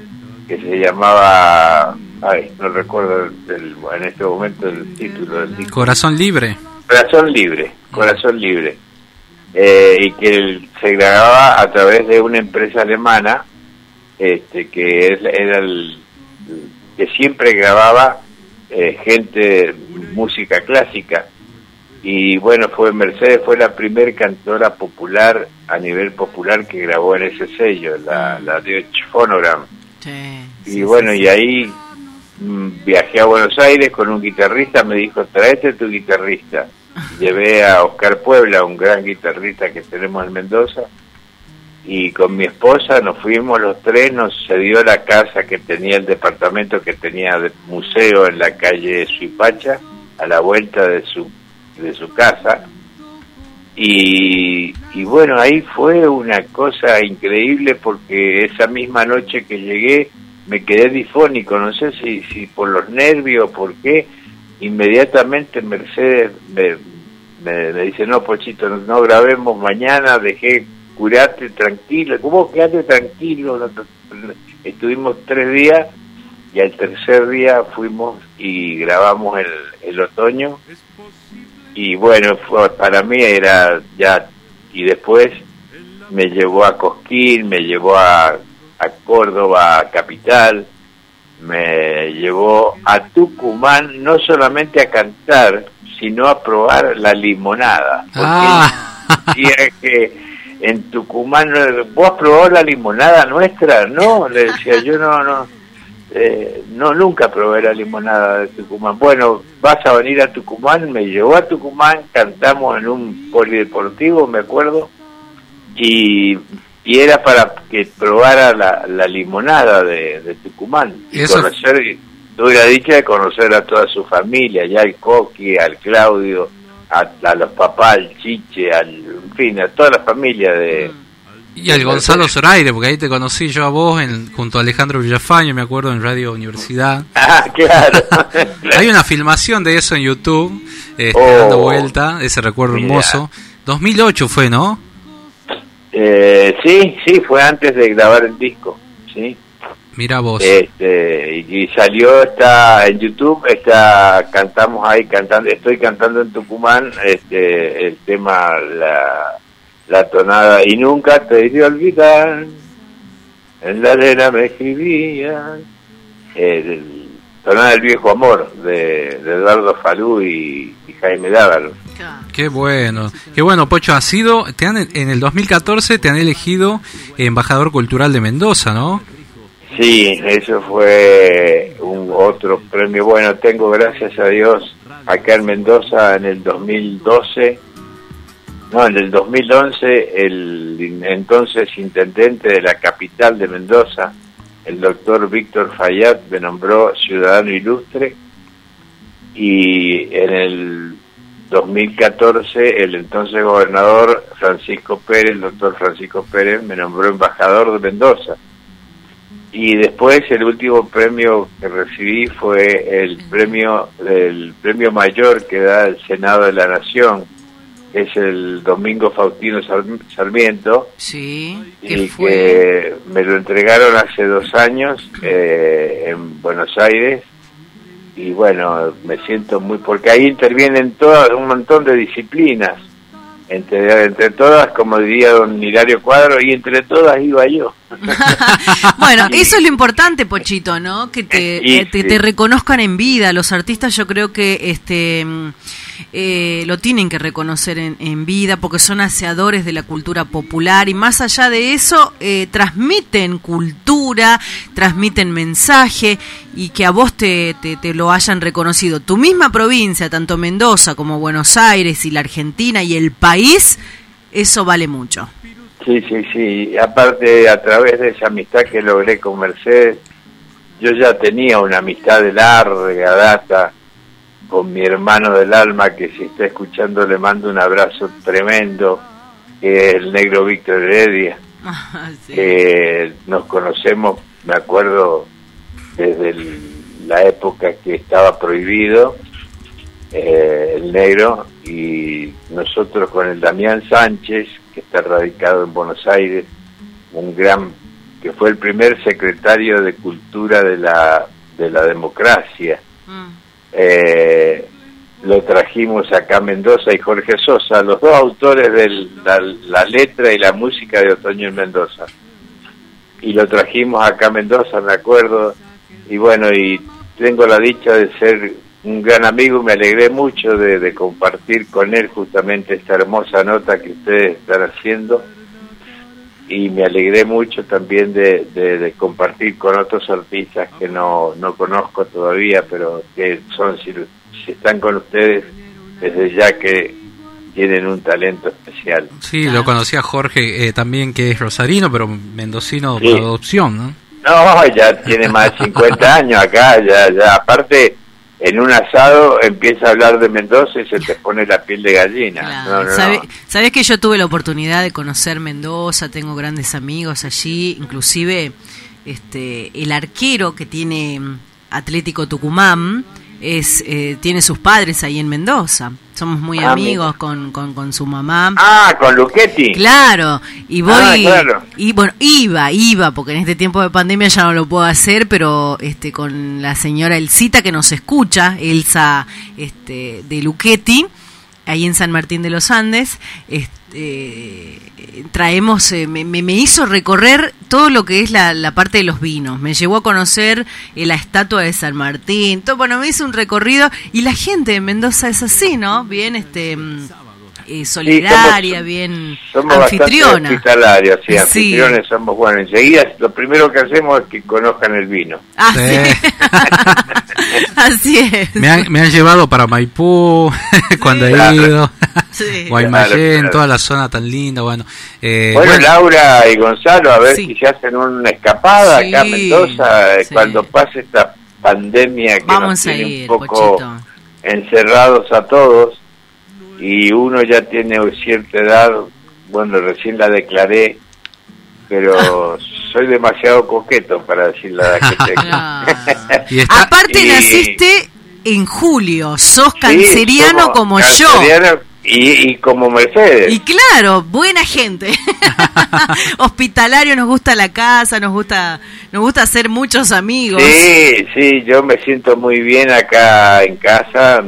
que se llamaba, ay, no recuerdo el- en este momento el título del disco. Corazón libre. Corazón Libre, Corazón Libre. Eh, y que el- se grababa a través de una empresa alemana este, que es- era el, que siempre grababa eh, gente, música clásica. Y bueno, fue Mercedes, fue la primer cantora popular a nivel popular que grabó en ese sello, la, la Deutsche Phonogram. y bueno, y ahí viajé a Buenos Aires con un guitarrista, me dijo, traete tu guitarrista. Llevé a Oscar Puebla, un gran guitarrista que tenemos en Mendoza, y con mi esposa nos fuimos los tres, nos cedió la casa que tenía el departamento que tenía de museo en la calle Suipacha, a la vuelta de su, de su casa. Y, y bueno, ahí fue una cosa increíble porque esa misma noche que llegué me quedé difónico, no sé si, si por los nervios, por qué, inmediatamente Mercedes me, me, dice, no, Pochito, no, no grabemos mañana, dejé, curate tranquilo, ¿cómo quedate tranquilo? Estuvimos tres días y al tercer día fuimos y grabamos el, el otoño y bueno, fue, para mí era ya, y después me llevó a Cosquín, me llevó a, a Córdoba, Capital, me llevó a Tucumán, no solamente a cantar, sino a probar la limonada. Porque decía que en Tucumán, ¿vos has probado la limonada nuestra? No, le decía yo, no, no. Eh, no, nunca probé la limonada de Tucumán. Bueno, vas a venir a Tucumán, me llevó a Tucumán, cantamos en un polideportivo, me acuerdo, y, y era para que probara la, la limonada de, de Tucumán. Y Eso- conocer, tuve la dicha de conocer a toda su familia, ya al Coqui, al Claudio, a, a los papás, al Chiche, al, en fin, a toda la familia de... Y al Gonzalo Zoraire, porque ahí te conocí yo a vos en, junto a Alejandro Villafaño, me acuerdo, en Radio Universidad. Ah, claro. Hay una filmación de eso en YouTube, este, Oh, dando vuelta, ese recuerdo mira. hermoso. 2008 fue, ¿no? Eh, sí, sí, fue antes de grabar el disco, sí. Mira vos. Este, y, y salió, está en YouTube, está, cantamos ahí, cantando, estoy cantando en Tucumán, este, el tema, la, la tonada, y nunca te hice olvidar, en la arena me escribían, el, tonada del viejo amor, de, de Eduardo Falú y, y Jaime Dávalo. Qué bueno, qué bueno, Pocho, ha sido, te han, en el 2014 te han elegido embajador cultural de Mendoza, ¿no? Sí, eso fue un otro premio. Bueno, tengo gracias a Dios acá en Mendoza en el 2012, no, en el 2011 el entonces intendente de la capital de Mendoza, el doctor Víctor Fayad, me nombró ciudadano ilustre y en el 2014 el entonces gobernador Francisco Pérez, el doctor Francisco Pérez, me nombró embajador de Mendoza. Y después el último premio que recibí fue el premio el premio mayor que da el Senado de la Nación, es el Domingo Faustino Sar- Sarmiento, Sí, y que me lo entregaron hace dos años eh, en Buenos Aires. Y bueno, me siento muy... porque ahí intervienen todas un montón de disciplinas. Entre, entre todas, como diría don Hilario Cuadro, y entre todas iba yo. Bueno, eso es lo importante, Pochito, ¿no? Que te, Y- eh, te, sí. te reconozcan en vida. Los artistas yo creo que este eh, lo tienen que reconocer en, en vida porque son aseadores de la cultura popular y más allá de eso eh, transmiten cultura, transmiten mensaje y que a vos te, te, te lo hayan reconocido. Tu misma provincia, tanto Mendoza como Buenos Aires y la Argentina y el país, eso vale mucho. Sí, sí, sí. Aparte, a través de esa amistad que logré con Mercedes, yo ya tenía una amistad de larga data con mi hermano del alma, que si está escuchando le mando un abrazo tremendo, que es el negro Víctor Heredia. Ah, sí. que nos conocemos, me acuerdo, desde el- la época que estaba prohibido eh, el negro y nosotros con el Damián Sánchez, que está radicado en Buenos Aires, un gran, que fue el primer secretario de Cultura de la, de la democracia. Eh, lo trajimos acá Mendoza y Jorge Sosa, los dos autores de la, la letra y la música de Otoño en Mendoza. Y lo trajimos acá Mendoza, me acuerdo, y bueno, y tengo la dicha de ser un gran amigo, me alegré mucho de compartir con él justamente esta hermosa nota que ustedes están haciendo y me alegré mucho también de, de- de compartir con otros artistas que no, no conozco todavía, pero que son, si, si están con ustedes, desde ya que tienen un talento especial. Sí, lo conocía Jorge eh, también, que es rosarino, pero mendocino Sí. por adopción, ¿no? No, ya tiene más de 50 años acá, ya, ya, aparte, en un asado empieza a hablar de Mendoza y se te pone la piel de gallina. No, no, no. ¿Sabe- Sabés que yo tuve la oportunidad de conocer Mendoza, tengo grandes amigos allí, inclusive este el arquero que tiene Atlético Tucumán es eh, tiene sus padres ahí en Mendoza. Somos muy Ah, amigos con, con, con su mamá. Ah, con Luchetti. Claro, y voy Ah, claro. y bueno, iba, iba, porque en este tiempo de pandemia ya no lo puedo hacer, pero este con la señora Elcita que nos escucha, Elsa este de Luchetti, ahí en San Martín de los Andes, este, traemos, eh, me, me- hizo recorrer todo lo que es la, la parte de los vinos, me llevó a conocer eh, la estatua de San Martín, todo, bueno, me hizo un recorrido y la gente de Mendoza es así, ¿no? Bien, este, mm, eh, solidaria, bien Somos anfitriona. hospitalarios, sí, Sí. anfitriones somos buenos. Enseguida lo primero que hacemos es que conozcan el vino. Ah, sí. Así es. Me han, me han llevado para Maipú cuando he Claro. ido. Sí. Guaymallén, Claro, claro. toda la zona tan linda, bueno. Eh, bueno, bueno, Laura y Gonzalo, a ver Sí. si se hacen una escapada Sí, acá en Mendoza eh, sí. cuando pase esta pandemia que Vamos nos a tiene ir, un poco Pochito. encerrados a todos y uno ya tiene cierta edad, bueno, recién la declaré, pero soy demasiado coqueto para decir la edad que tengo. Ah. y está- Aparte y- naciste en julio, sos Sí, canceriano somos como yo. Y, y como Mercedes. Y claro, buena gente. Hospitalario, nos gusta la casa, nos gusta nos gusta hacer muchos amigos. Sí, sí, yo me siento muy bien acá en casa,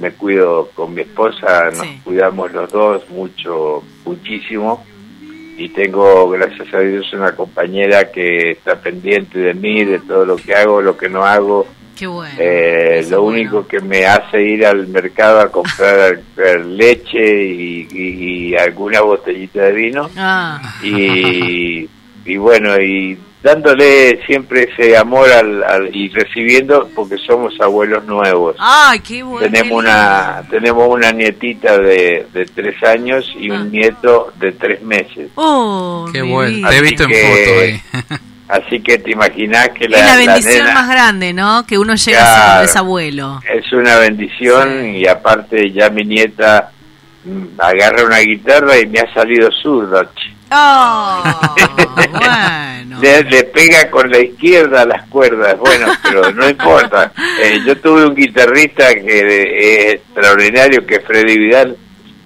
me cuido con mi esposa, nos cuidamos los dos mucho, muchísimo, y tengo, gracias a Dios, una compañera que está pendiente de mí, de todo lo que hago, lo que no hago. Qué bueno. Eh, lo único que me hace ir al mercado a comprar leche y, y- y alguna botellita de vino Ah. y, y bueno, y dándole siempre ese amor al, al- y recibiendo, porque somos abuelos nuevos. Ay, qué bueno. tenemos una tenemos una nietita de, de tres años y un nieto de tres meses. Oh, Qué bueno. Te he visto en foto ahí. Así que te imaginas que la, es la la bendición nena más grande, ¿no? Que uno llega a ser desabuelo. es una bendición y aparte ya mi nieta mm, agarra una guitarra y me ha salido zurda. che. Oh, bueno. Le, le pega con la izquierda las cuerdas, bueno, pero no importa. Eh, yo tuve un guitarrista que es extraordinario, que es Freddy Vidal,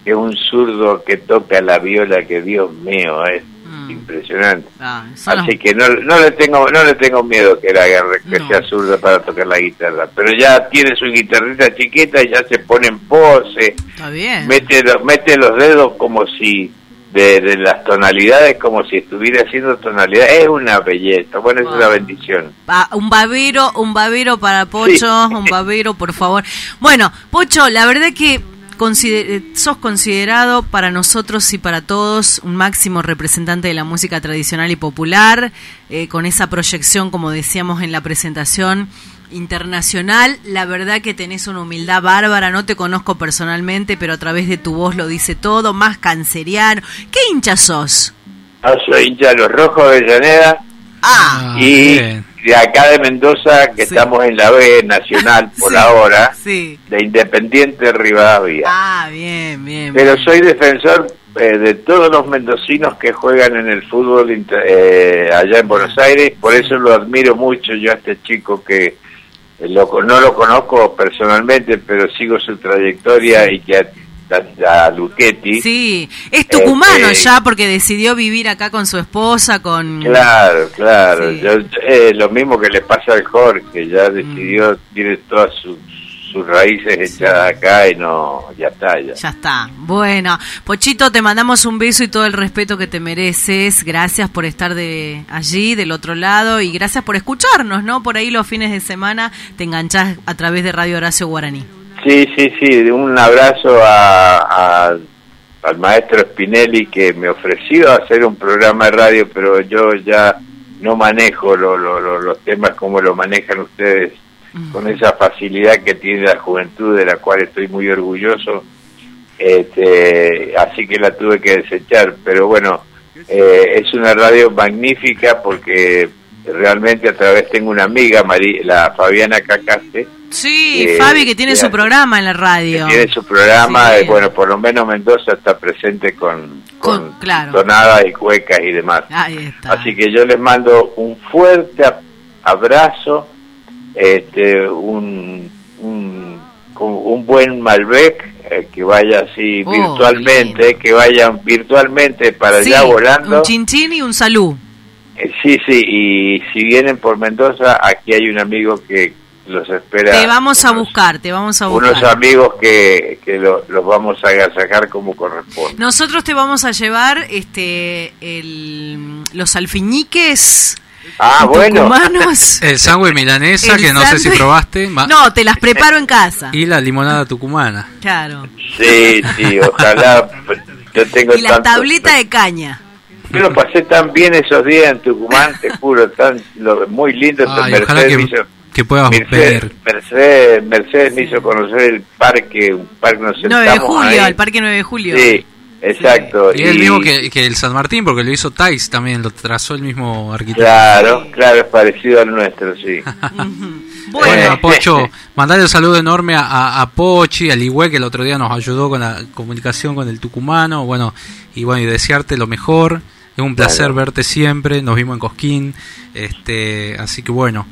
que es un zurdo que toca la viola, que Dios mío, es impresionante. Ah, Así que no, no le tengo no le tengo miedo que, la agarre, que sea zurdo para tocar la guitarra, pero ya tiene su guitarrita chiquita y ya se pone en pose, Está bien. mete los, mete los dedos como si de, de las tonalidades como si estuviera haciendo tonalidades es una belleza. Bueno es una bendición. Ah, un babero, un babero para Pocho, un babero, por favor. Bueno, Pocho, la verdad que consider- eh, sos considerado para nosotros y para todos un máximo representante de la música tradicional y popular, eh, con esa proyección, como decíamos en la presentación, internacional. La verdad que tenés una humildad bárbara, no te conozco personalmente, pero a través de tu voz lo dice todo, más canceriano. ¿Qué hincha sos? yo soy hincha de los rojos de Llaneda Ah, y bien. De acá de Mendoza, que estamos en la B Nacional por Sí, ahora, sí. de Independiente Rivadavia. Ah, bien, bien. Pero bien. soy defensor eh, de todos los mendocinos que juegan en el fútbol eh, allá en Buenos Aires, por eso lo admiro mucho yo a este chico que eh, lo, no lo conozco personalmente, pero sigo su trayectoria y que a, a, a Luchetti. Sí, es tucumano Este, ya porque decidió vivir acá con su esposa, con... Claro, claro. Sí. Yo- eh, lo mismo que le pasa al Jorge, ya Mm. decidió, tiene todas sus, sus raíces echadas acá y no, ya está, ya. Ya está. Bueno, Pochito, te mandamos un beso y todo el respeto que te mereces. Gracias por estar de allí, del otro lado, y gracias por escucharnos, ¿no? Por ahí los fines de semana te enganchás a través de Radio Horacio Guaraní. Sí, sí, sí, un abrazo a, a- al maestro Spinelli que me ofreció hacer un programa de radio, pero yo ya no manejo lo- lo- lo- los temas como lo manejan ustedes, con esa facilidad que tiene la juventud, de la cual estoy muy orgulloso. Este, así que la tuve que desechar, pero bueno, eh, es una radio magnífica porque realmente a través tengo una amiga, la Fabiana Cacaste, Sí, Eh, Fabi, que tiene su programa en la radio. tiene su programa, Sí. eh, bueno, por lo menos Mendoza está presente con, Con- claro. tonadas y cuecas y demás. Ahí está. Así que yo les mando un fuerte abrazo, este, un, un, con un buen Malbec, eh, que vaya así Oh, virtualmente, que vayan virtualmente para Sí, allá volando. Un chinchín y un salud. Sí, sí, y si vienen por Mendoza, aquí hay un amigo que los espera. Te vamos a buscar, te vamos a unos buscar. amigos que, que lo- los vamos a agasajar como corresponde. Nosotros te vamos a llevar este el, los alfiñiques Ah, bueno. tucumanos. El sándwich milanesa, El que no sé si probaste. No, te las preparo en casa. Y la limonada tucumana. Claro. Sí, sí, ojalá. Yo tengo Y la tanto- tablita de caña. Yo lo pasé tan bien esos días en Tucumán, te juro, tan lo- muy lindo. Ay, ojalá que, que puedas Mercedes, ver. Mercedes, Mercedes me hizo conocer el parque, un parque nos 9 de julio, ahí. el Parque 9 de julio. Sí, exacto. Y es el mismo que, que el San Martín, porque lo hizo Tais también, lo trazó el mismo arquitecto. Claro, claro, es parecido al nuestro, sí. Bueno, Pocho, mandarle un saludo enorme a, Pochi, al Ligüe, que el otro día nos ayudó con la comunicación con el tucumano. Bueno, y bueno, y desearte lo mejor. Es un placer Bueno. verte siempre. Nos vimos en Cosquín. Este, así que bueno.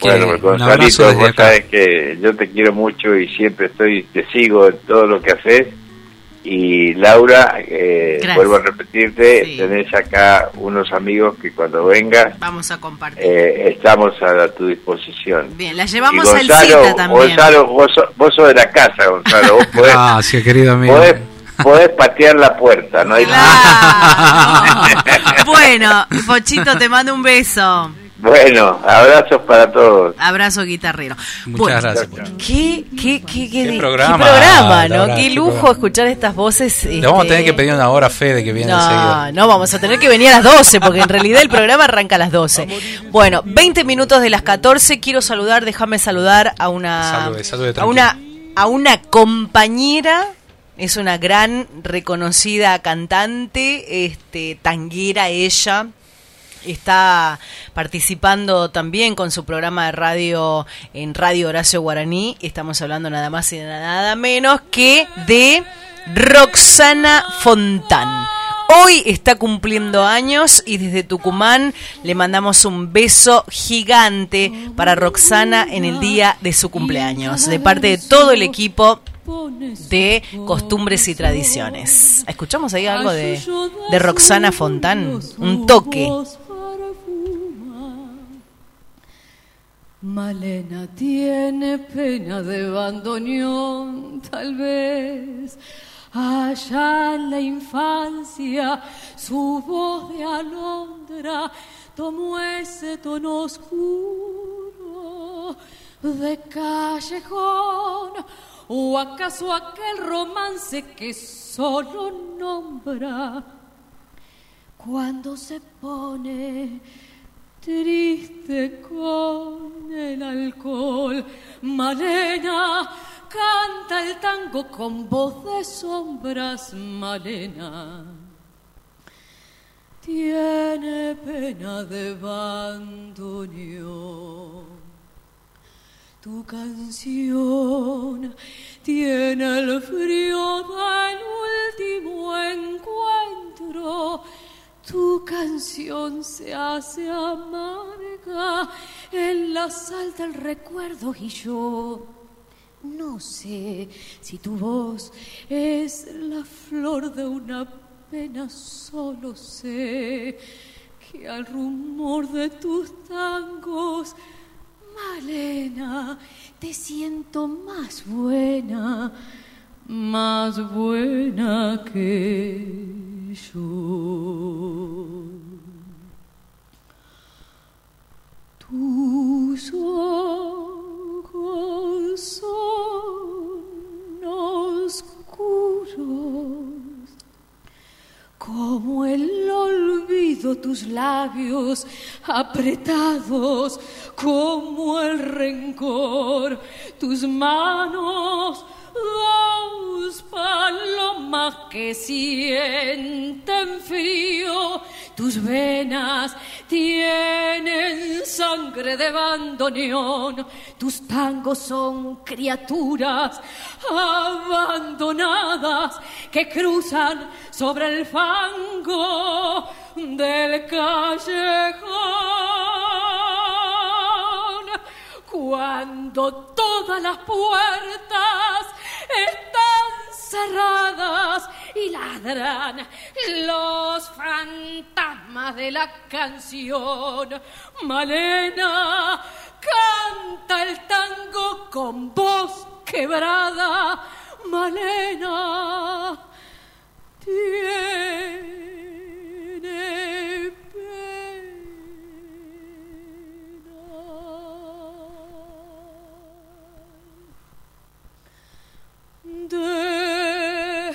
Bueno, Gonzalito, vos acá. sabés que yo te quiero mucho y siempre estoy, te sigo en todo lo que haces. Y Laura, eh, vuelvo a repetirte, tenés acá unos amigos que cuando vengas Vamos a compartir. eh, estamos a, tu disposición. Bien, la llevamos y al Gonzalo, cita también. Gonzalo, vos, sos- vos sos de la casa, Gonzalo. Vos podés, Gracias, querido amigo. podés, podés patear la puerta, no hay Bueno, Pochito, te mando un beso. Bueno, abrazos para todos. Abrazo guitarrero. Muchas Bueno, gracias. ¿Qué, qué, qué, qué, qué programa, programa, ¿no? Laura, qué lujo programa. escuchar estas voces. Le vamos a este, tener que pedir una hora fe de que viene No, enseguida. no, vamos a tener que venir a las 12, porque en realidad el programa arranca a las 12. Bueno, 20 minutos de las 14. Quiero saludar, déjame saludar a una. Salude, salude, a una, a una compañera. Es una gran reconocida cantante, este, tanguera ella. Está participando también con su programa de radio en Radio Horacio Guaraní. Estamos hablando nada más y nada menos que de Roxana Fontán. Hoy está cumpliendo años y desde Tucumán le mandamos un beso gigante para Roxana en el día de su cumpleaños, de parte de todo el equipo de costumbres y tradiciones. ¿Escuchamos ahí algo de, de Roxana Fontán? Un toque. Malena tiene pena de bandoneón, tal vez. Allá en la infancia, su voz de alondra tomó ese tono oscuro de callejón. ¿O acaso aquel romance que solo nombra cuando se pone triste con el alcohol. Malena canta el tango con voz de sombras, Malena. tiene pena de bandoneón. Tu canción tiene el frío del último encuentro. Tu canción se hace amarga en la sal del recuerdo y yo no sé si tu voz es la flor de una pena, solo sé que al rumor de tus tangos, Malena, te siento más buena, más buena que yo. Tus ojos son oscuros, como el olvido tus labios apretados, como el rencor tus manos dos palomas que sienten frío, tus venas tienen sangre de bandoneón, tus tangos son criaturas abandonadas que cruzan sobre el fango del callejón. Cuando todas las puertas están cerradas y ladran los fantasmas de la canción. Malena canta el tango con voz quebrada. Malena tiene pena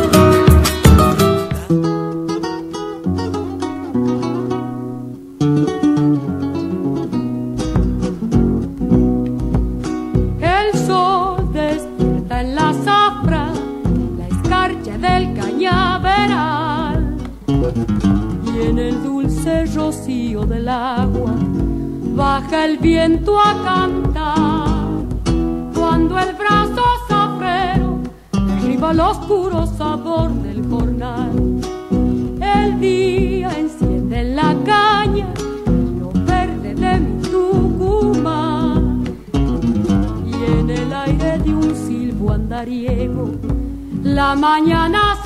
la mañana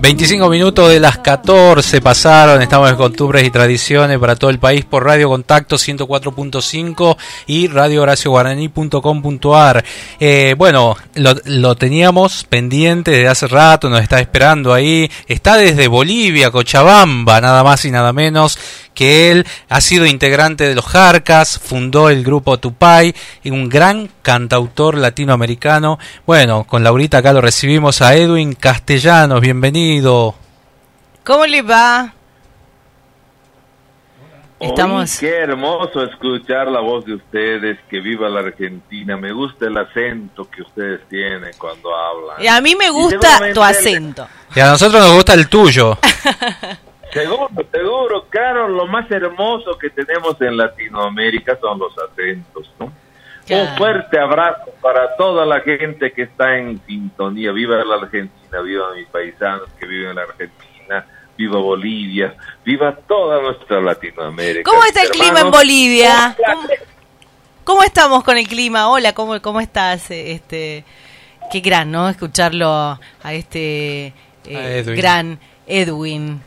25 minutos de las 14 pasaron, estamos en costumbres y tradiciones para todo el país por Radio Contacto 104.5 y radiohoracioguaraní.com.ar. Eh, bueno, lo, lo teníamos pendiente desde hace rato, nos está esperando ahí, está desde Bolivia, Cochabamba, nada más y nada menos que él ha sido integrante de los Jarcas, fundó el grupo Tupay, y un gran cantautor latinoamericano. Bueno, con Laurita acá lo recibimos a Edwin Castellanos, bienvenido. ¿Cómo le va? Estamos... Oy, qué hermoso escuchar la voz de ustedes, que viva la Argentina. Me gusta el acento que ustedes tienen cuando hablan. Y a mí me gusta tu acento. Y a nosotros nos gusta el tuyo. Seguro, seguro, claro, lo más hermoso que tenemos en Latinoamérica son los acentos, ¿no? Un fuerte abrazo para toda la gente que está en sintonía. Viva la Argentina, viva mis paisanos que viven en la Argentina, viva Bolivia, viva toda nuestra Latinoamérica. ¿Cómo está el clima en Bolivia? ¿Cómo, cómo estamos con el clima? Hola, ¿cómo, cómo estás? Este, qué gran, ¿no? Escucharlo a este eh, A Edwin. gran Edwin.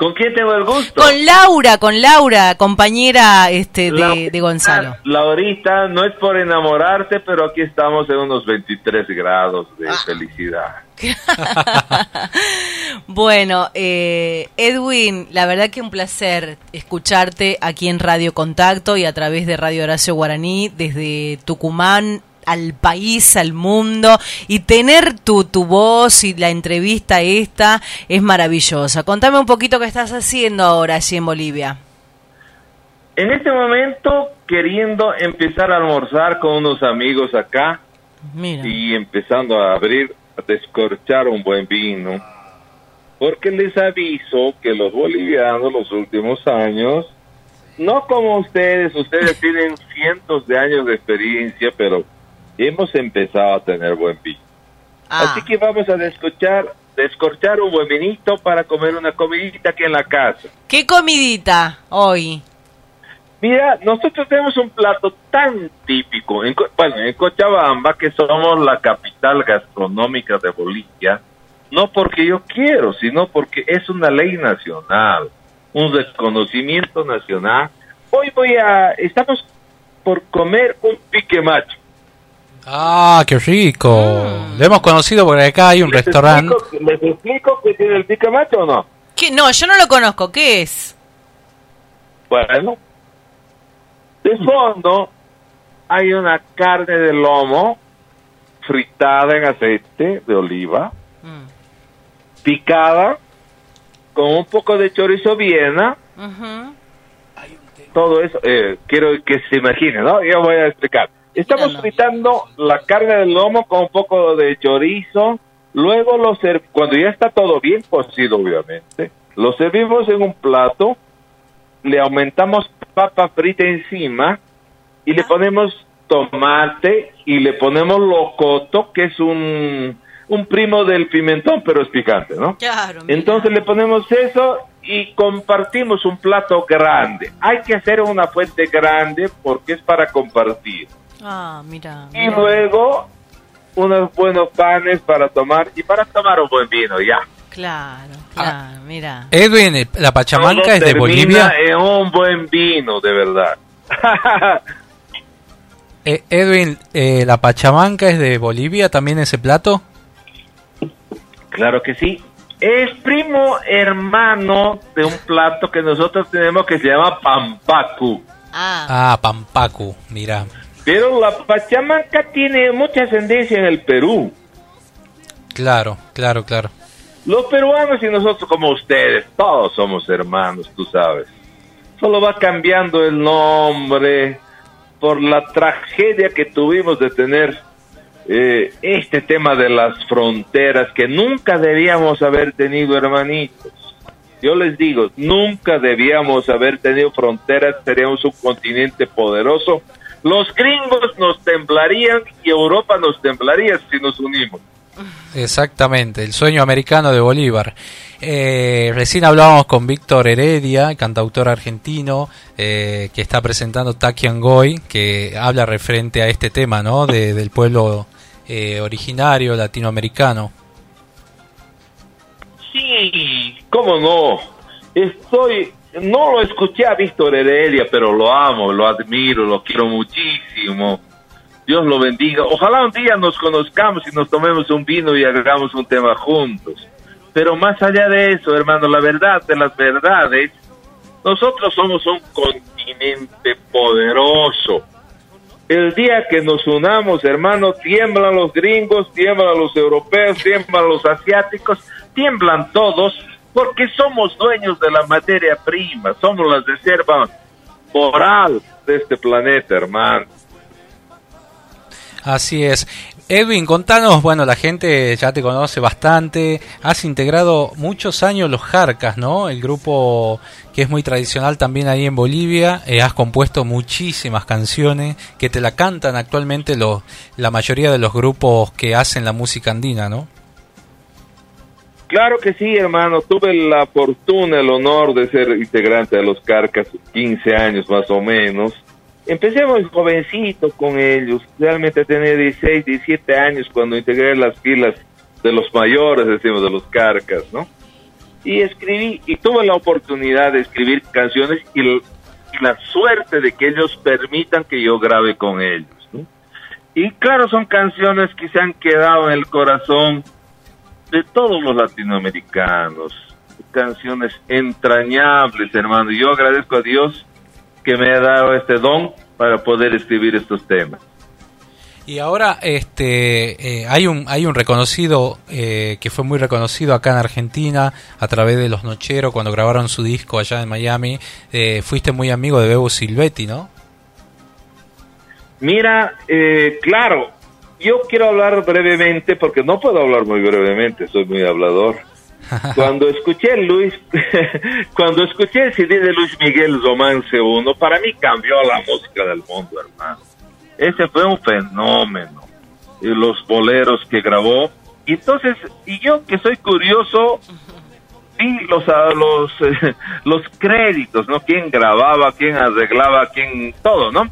¿Con quién tengo el gusto? Con Laura, con Laura, compañera este, de, La- de Gonzalo. Laurita, no es por enamorarte, pero aquí estamos en unos 23 grados de Ah. felicidad. Bueno, eh, Edwin, la verdad que un placer escucharte aquí en Radio Contacto y a través de Radio Horacio Guaraní, desde Tucumán al país, al mundo, y tener tu, tu voz y la entrevista esta es maravillosa. Contame un poquito qué estás haciendo ahora allí en Bolivia. En este momento, queriendo empezar a almorzar con unos amigos acá Mira. y empezando a abrir, a descorchar un buen vino, porque les aviso que los bolivianos los últimos años, no como ustedes, ustedes tienen cientos de años de experiencia, pero hemos empezado a tener buen vino. Así que vamos a descorchar, descorchar un buen vinito para comer una comidita aquí en la casa. ¿Qué comidita hoy? Mira, nosotros tenemos un plato tan típico, en, bueno, en Cochabamba, que somos la capital gastronómica de Bolivia, no porque yo quiero, sino porque es una ley nacional, un reconocimiento nacional. Hoy voy a, estamos por comer un pique macho. Ah, qué rico. Lo hemos conocido porque acá hay un ¿Les restaurante. explico- ¿Les explico qué tiene el macho o no? ¿Qué? No, yo no lo conozco. ¿Qué es? Bueno, de fondo hay una carne de lomo fritada en aceite de oliva, picada con un poco de chorizo viena, todo eso, eh, quiero que se imaginen, ¿no? Yo voy a explicar. Estamos fritando la carne del lomo con un poco de chorizo, luego lo cuando ya está todo bien cocido, obviamente, lo servimos en un plato, le aumentamos papa frita encima y le ponemos tomate y le ponemos locoto, que es un, un primo del pimentón, pero es picante, ¿no? Claro. Entonces le ponemos eso y compartimos un plato grande. Hay que hacer una fuente grande porque es para compartir. Ah, mira. Y luego unos buenos panes para tomar y para tomar un buen vino, ya. Claro, claro, mira. Edwin, la Pachamanca Todo es de Bolivia. en un buen vino, de verdad. Eh, Edwin, eh, la Pachamanca es de Bolivia también ese plato. Claro que sí. Es primo hermano de un plato que nosotros tenemos que se llama pampacu. Ah, Pampacu, mira. Pero la Pachamanca tiene mucha ascendencia en el Perú. Claro, claro, claro. Los peruanos y nosotros como ustedes, todos somos hermanos, tú sabes. Solo va cambiando el nombre por la tragedia que tuvimos de tener eh, este tema de las fronteras que nunca debíamos haber tenido, hermanitos. Yo les digo, nunca debíamos haber tenido fronteras, seríamos un continente poderoso. Los gringos nos temblarían y Europa nos temblaría si nos unimos. Exactamente, el sueño americano de Bolívar. Eh, recién hablábamos con Víctor Heredia, cantautor argentino, eh, que está presentando Takiangoy, que habla referente a este tema, ¿no? De- del pueblo eh, originario latinoamericano. Sí, cómo no. Estoy, no lo escuché a Víctor Heredia, pero lo amo, lo admiro, lo quiero muchísimo. Dios lo bendiga. Ojalá un día nos conozcamos y nos tomemos un vino y hagamos un tema juntos. Pero más allá de eso, hermano, la verdad de las verdades, nosotros somos un continente poderoso. El día que nos unamos, hermano, tiemblan los gringos, tiemblan los europeos, tiemblan los asiáticos, tiemblan todos porque somos dueños de la materia prima, somos la reserva moral de este planeta, hermano. Así es. Edwin, contanos, bueno, la gente ya te conoce bastante, has integrado muchos años los Jarcas, ¿no? El grupo que es muy tradicional también ahí en Bolivia, eh, has compuesto muchísimas canciones que te la cantan actualmente los, la mayoría de los grupos que hacen la música andina, ¿no? Claro que sí, hermano. Tuve la fortuna, el honor de ser integrante de los Carcas, 15 años más o menos. Empecé muy jovencito con ellos. Realmente tenía 16, 17 años cuando integré las filas de los mayores, decimos, de los Carcas, ¿no? Y escribí, y tuve la oportunidad de escribir canciones y, la suerte de que ellos permitan que yo grabe con ellos, ¿no? Y claro, son canciones que se han quedado en el corazón de todos los latinoamericanos. Canciones entrañables, hermano. Y yo agradezco a Dios que me ha dado este don para poder escribir estos temas. Y ahora este eh, hay un hay un reconocido eh, que fue muy reconocido acá en Argentina a través de los Nocheros cuando grabaron su disco allá en Miami. Eh, fuiste muy amigo de Bebo Silvetti, ¿no? Mira, eh, claro, yo quiero hablar brevemente porque no puedo hablar muy brevemente, soy muy hablador. Cuando escuché Luis, cuando escuché el CD de Luis Miguel Romance 1, para mí cambió la música del mundo, hermano. Ese fue un fenómeno. Y los boleros que grabó. Y entonces, y yo que soy curioso, vi los los los créditos, ¿no? Quién grababa, quién arreglaba, quién todo, ¿no?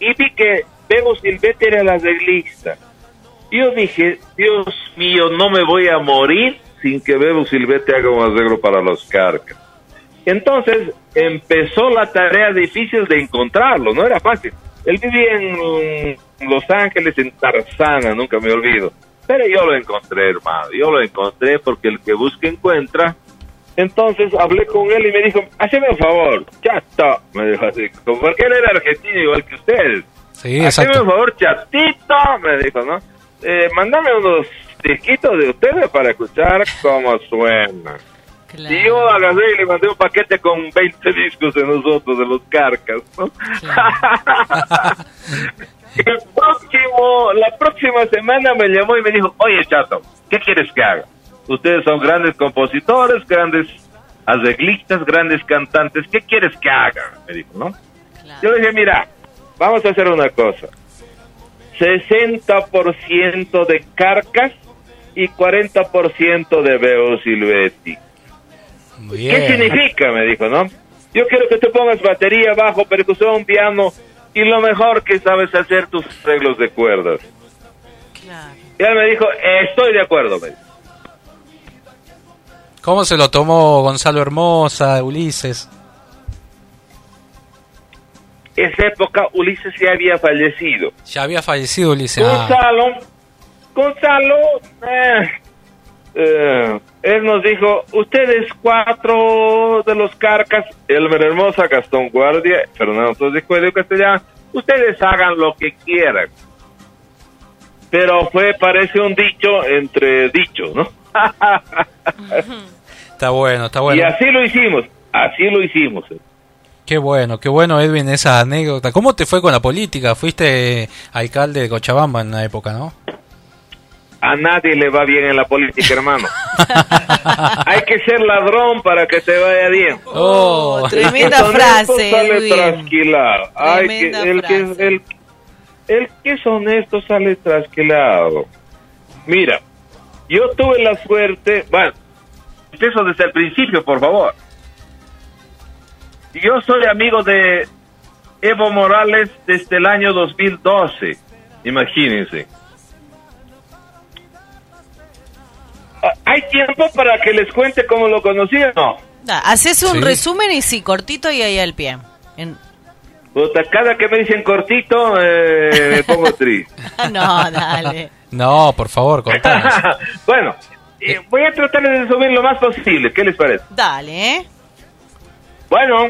Y vi que Bebo Silvete era el arreglista. Yo dije, Dios mío, no me voy a morir sin que Bebo Silvete haga un arreglo para los carcas. Entonces empezó la tarea difícil de encontrarlo, no era fácil. Él vivía en Los Ángeles, en Tarzana, nunca me olvido. Pero yo lo encontré, hermano, yo lo encontré porque el que busca encuentra. Entonces hablé con él y me dijo, haceme un favor, chato, me dijo así, porque él era argentino igual que ustedes. Sí, Haceme un favor, chatito, me dijo, ¿no? Eh, mándame unos disquitos de ustedes para escuchar cómo suena. Y yo agarré y le mandé un paquete con 20 discos de nosotros, de los carcas, ¿no? El próximo, la próxima semana me llamó y me dijo, oye chato, ¿qué quieres que haga? Ustedes son grandes compositores, grandes arreglistas, grandes cantantes, ¿qué quieres que haga? Me dijo, ¿no? Yo le dije, mira, vamos a hacer una cosa. 60% de carcas y 40% de Beo Silvetti. ¿Qué significa? Me dijo, ¿no? Yo quiero que te pongas batería, bajo, percusión, piano y lo mejor que sabes hacer tus arreglos de cuerdas. Y él me dijo, estoy de acuerdo. Me dijo. ¿Cómo se lo tomó Gonzalo Hermosa, Ulises? Esa época Ulises ya había fallecido. Ya había fallecido Ulises. Ah, Gonzalo, Gonzalo, eh, eh, él nos dijo, ustedes cuatro de los carcas, Elmer Hermosa, Gastón Guardia, Fernando Torres de Castellán, ustedes hagan lo que quieran. Pero fue, parece un dicho entre dichos, ¿no? está bueno, está bueno. Y así lo hicimos, así lo hicimos. Qué bueno, qué bueno Edwin esa anécdota. ¿Cómo te fue con la política? Fuiste alcalde de Cochabamba en una época, ¿no? A nadie le va bien en la política, hermano. Hay que ser ladrón para que te vaya bien. Oh, El que tremenda es honesto frase, Sale trasquilado. Ay, que- el, que, frase. el, el que es honesto sale trasquilado. Mira, yo tuve la suerte, bueno, empiezo desde el principio, por favor. Yo soy amigo de Evo Morales desde el año 2012, imagínense. Ah, ¿Hay tiempo para que les cuente cómo lo conocí o no? Da, Haces un Sí. resumen y sí, cortito y ahí al pie. En- Puta, cada que me dicen cortito, eh, me pongo triste. No, dale. No, por favor, contanos. bueno, eh, voy a tratar de resumir lo más posible. ¿Qué les parece? Dale. Bueno,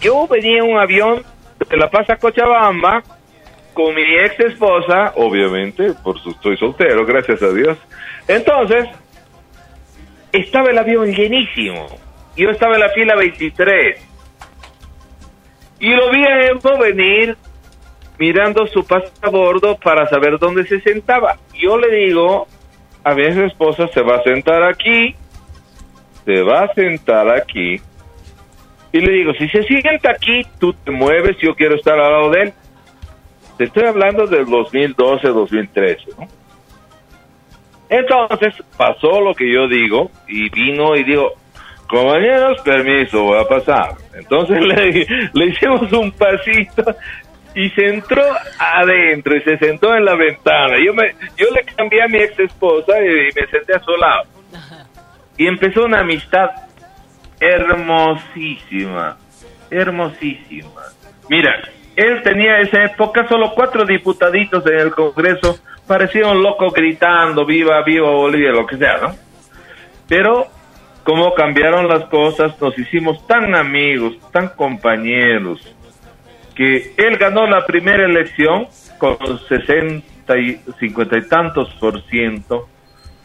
yo venía en un avión de La Paz a Cochabamba con mi ex esposa, obviamente, por su estoy soltero, gracias a Dios. Entonces, estaba el avión llenísimo. Yo estaba en la fila 23. Y lo vi a Evo venir mirando su pasabordo para saber dónde se sentaba. Yo le digo a mi ex esposa, se va a sentar aquí, se va a sentar aquí. Y le digo, si se sienta aquí, tú te mueves, yo quiero estar al lado de él. Te estoy hablando del 2012, 2013, ¿no? Entonces pasó lo que yo digo y vino y dijo, compañeros, permiso, voy a pasar. Entonces le, le hicimos un pasito y se entró adentro y se sentó en la ventana. Yo me, yo le cambié a mi ex esposa y, me senté a su lado. Y empezó una amistad hermosísima, hermosísima. Mira, él tenía esa época solo cuatro diputaditos en el Congreso, parecía un loco gritando, viva, viva Bolivia, lo que sea, ¿no? Pero como cambiaron las cosas, nos hicimos tan amigos, tan compañeros, que él ganó la primera elección con 60 y 50 y tantos por ciento,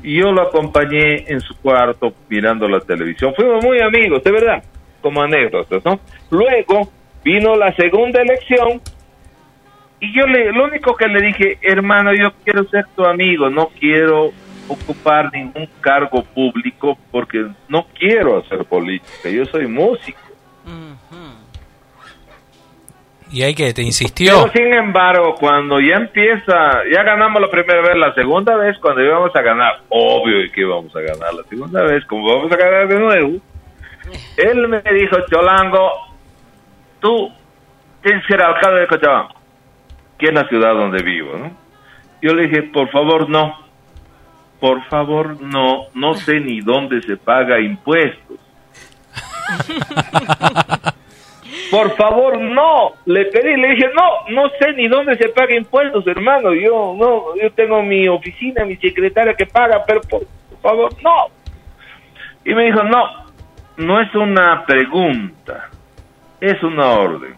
y yo lo acompañé en su cuarto mirando la televisión. Fuimos muy amigos, de verdad, como anécdotas, ¿no? Luego vino la segunda elección y yo le, lo único que le dije, hermano, yo quiero ser tu amigo, no quiero ocupar ningún cargo público porque no quiero hacer política, yo soy músico. Y hay que te insistió. Pero sin embargo, cuando ya empieza, ya ganamos la primera vez, la segunda vez cuando íbamos a ganar, obvio que íbamos a ganar la segunda vez, como vamos a ganar de nuevo, él me dijo, Cholango, tú tienes que ser alcalde de Cochabamba, que es la ciudad donde vivo, ¿no? Yo le dije, por favor, no. Por favor, no. No sé ni dónde se paga impuestos. por favor, no. Le pedí, le dije, no, no sé ni dónde se paga impuestos, hermano. Yo no, yo tengo mi oficina, mi secretaria que paga, pero por, por favor, no. Y me dijo, no, no es una pregunta, es una orden.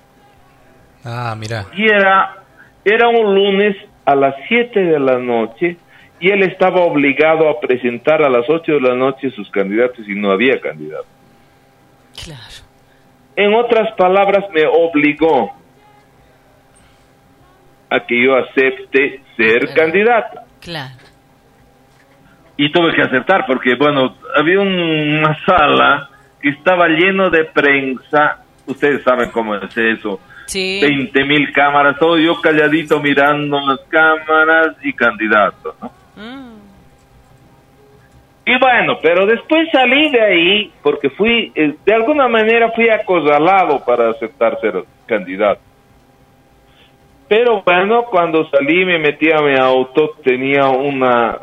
Ah, mira. Y era, era un lunes a las 7 de la noche y él estaba obligado a presentar a las 8 de la noche sus candidatos y no había candidato. Claro. En otras palabras, me obligó a que yo acepte ser candidato. Claro. Y tuve que aceptar porque, bueno, había un- una sala que estaba lleno de prensa. Ustedes saben cómo es eso. Sí. 20 mil cámaras, todo yo calladito mirando las cámaras y candidato, ¿no? Y bueno, pero después salí de ahí porque fui, eh, de alguna manera fui acorralado para aceptar ser candidato. Pero bueno, cuando salí me metí a mi auto, tenía una...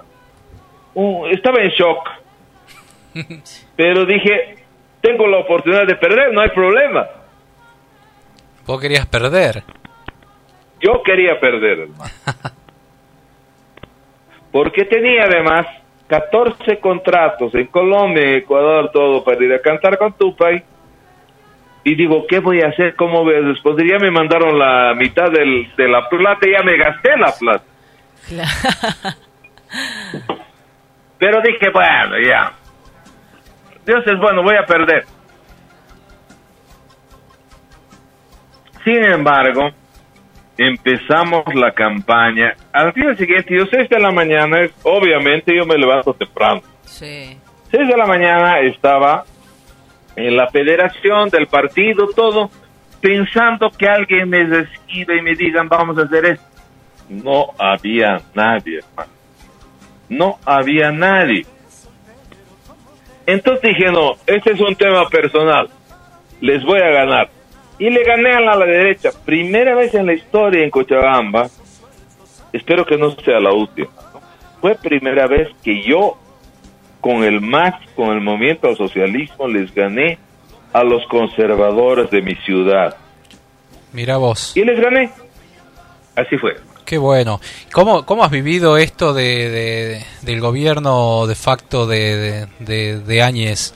un- estaba en shock. Pero dije, tengo la oportunidad de perder, no hay problema. Vos querías perder. Yo quería perder, hermano. Porque tenía además 14 contratos en Colombia, en Ecuador, todo para ir a cantar con Tupac. Y digo, ¿qué voy a hacer? ¿Cómo voy a responder? Ya me mandaron la mitad del, de la plata, ya me gasté la plata. Pero dije, bueno, ya. Dios es bueno, voy a perder. Sin embargo, empezamos la campaña. Al día siguiente, yo 6 de la mañana, obviamente yo me levanto temprano. Sí. 6 de la mañana estaba en la federación del partido, todo, pensando que alguien me escriba y me digan, vamos a hacer esto. No había nadie, hermano. No había nadie. Entonces dije, no, este es un tema personal. Les voy a ganar. Y le gané a la, derecha. Primera vez en la historia en Cochabamba. Espero que no sea la última. ¿no? Fue primera vez que yo, con el MAS, con el movimiento al socialismo, les gané a los conservadores de mi ciudad. Mira vos. Y les gané. Así fue. Qué bueno. ¿Cómo, cómo has vivido esto de, de- del gobierno de facto de, de, de, de Áñez?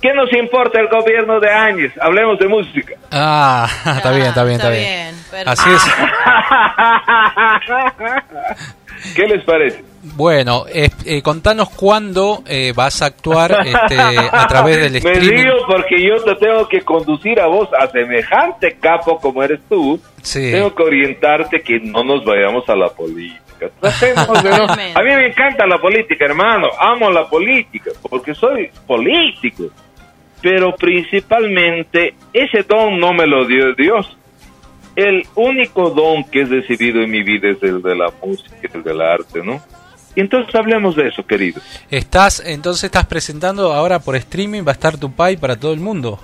¿Qué nos importa el gobierno de Áñez? Hablemos de música. Ah, está bien, está bien, está, bien. Así es. ¿Qué les parece? Bueno, es- eh, contanos cuándo eh, vas a actuar este, a través del Me streaming. río porque yo te tengo que conducir a vos a semejante capo como eres tú. Sí. Tengo que orientarte que no nos vayamos a la política. A mí me encanta la política, hermano. Amo la política porque soy político. Pero principalmente ese don no me lo dio Dios. El único don que he recibido en mi vida es el de la música, el del arte, ¿no? Y entonces hablemos de eso, querido. Estás, entonces estás presentando ahora por streaming, va a estar tu pay para todo el mundo.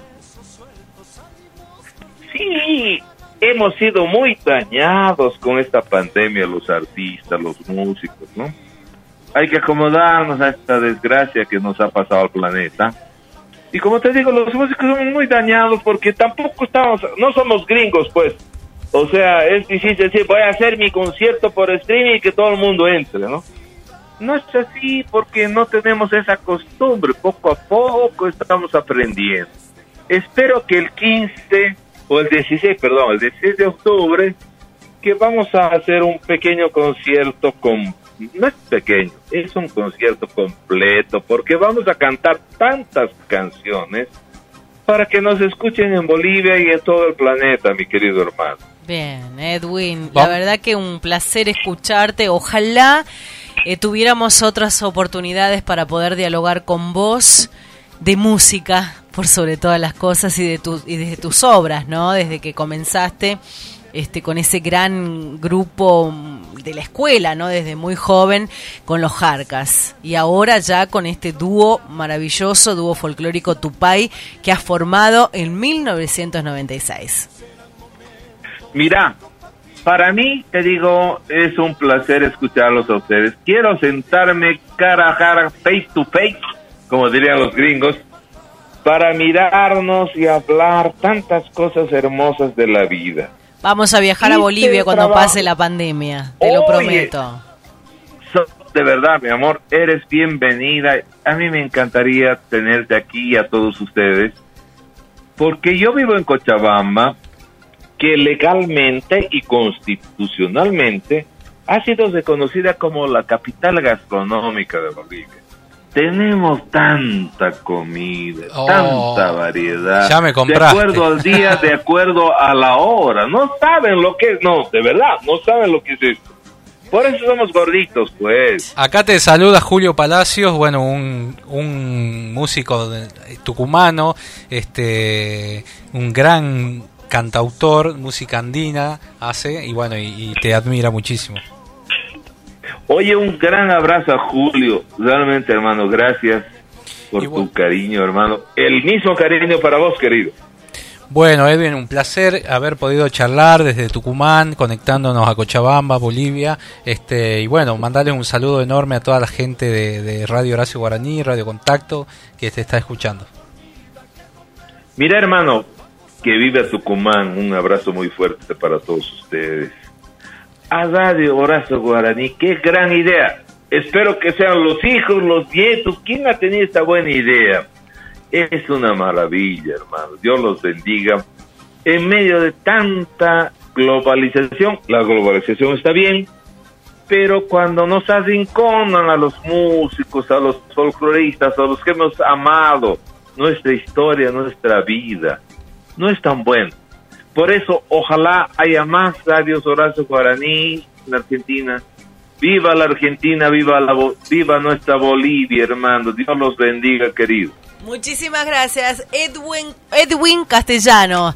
Sí, hemos sido muy dañados con esta pandemia, los artistas, los músicos, ¿no? Hay que acomodarnos a esta desgracia que nos ha pasado al planeta. Y como te digo, los músicos somos muy dañados porque tampoco estamos, no somos gringos, pues. O sea, es difícil decir, voy a hacer mi concierto por streaming y que todo el mundo entre, ¿no? No es así porque no tenemos esa costumbre. Poco a poco estamos aprendiendo. Espero que el 15 o el 16, perdón, el 16 de octubre, que vamos a hacer un pequeño concierto con no es pequeño, es un concierto completo porque vamos a cantar tantas canciones para que nos escuchen en Bolivia y en todo el planeta, mi querido hermano. Bien, Edwin, la verdad que un placer escucharte. Ojalá eh, tuviéramos otras oportunidades para poder dialogar con vos de música, por sobre todas las cosas, y de, tu, y de tus obras, ¿no? Desde que comenzaste este, con ese gran grupo de la escuela, ¿no? Desde muy joven con los Jarcas. Y ahora ya con este dúo maravilloso, dúo folclórico Tupay, que has formado en 1996. Mira, para mí, te digo, es un placer escucharlos a ustedes. Quiero sentarme cara a cara, face to face, como dirían los gringos, para mirarnos y hablar tantas cosas hermosas de la vida. Vamos a viajar a Bolivia cuando trabajo- pase la pandemia, te lo prometo. So- de verdad, mi amor, eres bienvenida. A mí me encantaría tenerte aquí y a todos ustedes, porque yo vivo en Cochabamba, que legalmente y constitucionalmente ha sido reconocida como la capital gastronómica de Bolivia. Tenemos tanta comida, Oh, tanta variedad. ya me compraste. De acuerdo al día, de acuerdo a la hora. No saben lo que es, no, de verdad, no saben lo que es esto. Por eso somos gorditos, pues. Acá te saluda Julio Palacios, bueno, un, un músico tucumano, este, un gran cantautor, música andina hace y bueno, y, y te admira muchísimo. Oye, un gran abrazo a Julio. Realmente, hermano, gracias por tu cariño, hermano. El mismo cariño para vos, querido. Bueno, Edwin, un placer haber podido charlar desde Tucumán, conectándonos a Cochabamba, Bolivia. Este, y bueno, mandarle un saludo enorme a toda la gente de, de Radio Horacio Guaraní, Radio Contacto, que te está escuchando. Mira, hermano, que vive Tucumán, un abrazo muy fuerte para todos ustedes. A Radio Horacio Guaraní, qué gran idea. Espero que sean los hijos, los nietos. ¿Quién ha tenido esta buena idea? Es una maravilla, hermano. Dios los bendiga. En medio de tanta globalización, la globalización está bien, pero cuando nos arrinconan a los músicos, a los folcloristas, a los que hemos amado nuestra historia, nuestra vida, no es tan bueno. Por eso, ojalá haya más radios Horacio Guaraní en Argentina. Viva la Argentina, viva, la, viva nuestra Bolivia, hermano. Dios los bendiga, querido. Muchísimas gracias, Edwin, Edwin Castellano.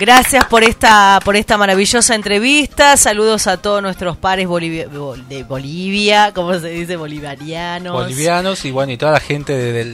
Gracias por esta, por esta maravillosa entrevista. Saludos a todos nuestros pares bolivia- bol- de Bolivia, ¿cómo se dice? Bolivarianos. Bolivianos y bueno, y toda la gente de,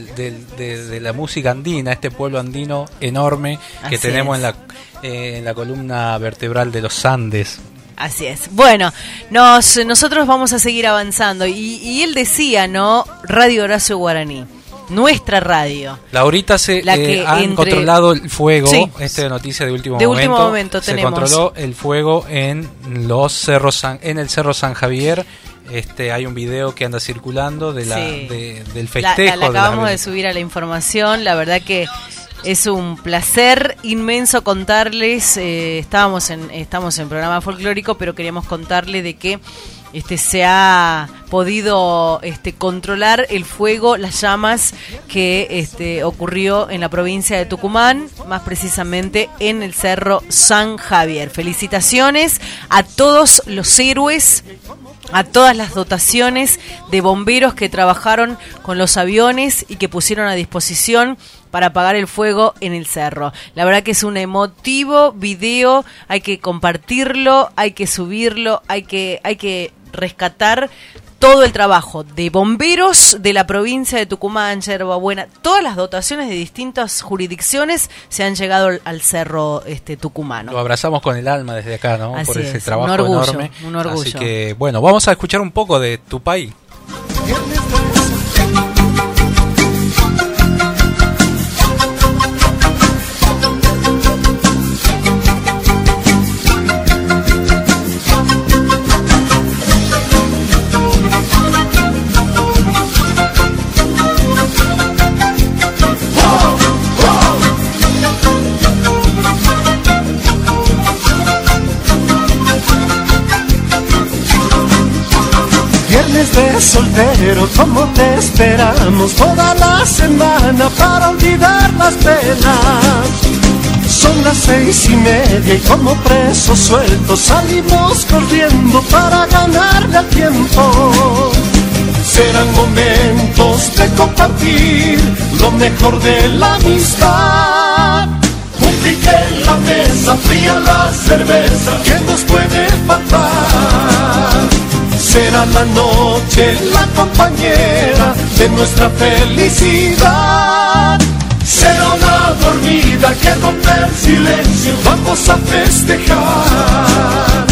de- de la música andina, este pueblo andino enorme que Así tenemos es. en la, eh, en la columna vertebral de los Andes. Así es. Bueno, nos, nosotros vamos a seguir avanzando. Y, y él decía, ¿no? Radio Horacio Guaraní. Nuestra radio. Laurita se La eh, que han entre- controlado el fuego, Sí. esta es noticia de último De momento. último momento se tenemos. controló el fuego en los cerros San- en el cerro San Javier. Este hay un video que anda circulando de la Sí. de- del festejo la, la de la- acabamos de subir a la información. La verdad que es un placer inmenso contarles. eh, estábamos en estamos en programa folclórico, pero queríamos contarle de que este se ha podido este, controlar el fuego, las llamas que este, ocurrió en la provincia de Tucumán, más precisamente en el Cerro San Javier. Felicitaciones a todos los héroes a todas las dotaciones de bomberos que trabajaron con los aviones y que pusieron a disposición para apagar el fuego en el cerro. La verdad que es un emotivo video, hay que compartirlo, hay que subirlo, hay que, hay que rescatar todo el trabajo de bomberos de la provincia de Tucumán, Yerba todas las dotaciones de distintas jurisdicciones se han llegado al, cerro este tucumano. Lo abrazamos con el alma desde acá, ¿no? Por ese trabajo un orgullo, enorme. Un orgullo. Así que, bueno, vamos a escuchar un poco de tu soltero, como te esperamos toda la semana para olvidar las penas. Son las seis y media y como presos sueltos salimos corriendo para ganarle al tiempo. Serán momentos de compartir lo mejor de la amistad. Un pique en la mesa, fría la cerveza, que nos puede faltar? Será la noche la compañera de nuestra felicidad. Será una dormida que rompe el silencio, vamos a festejar.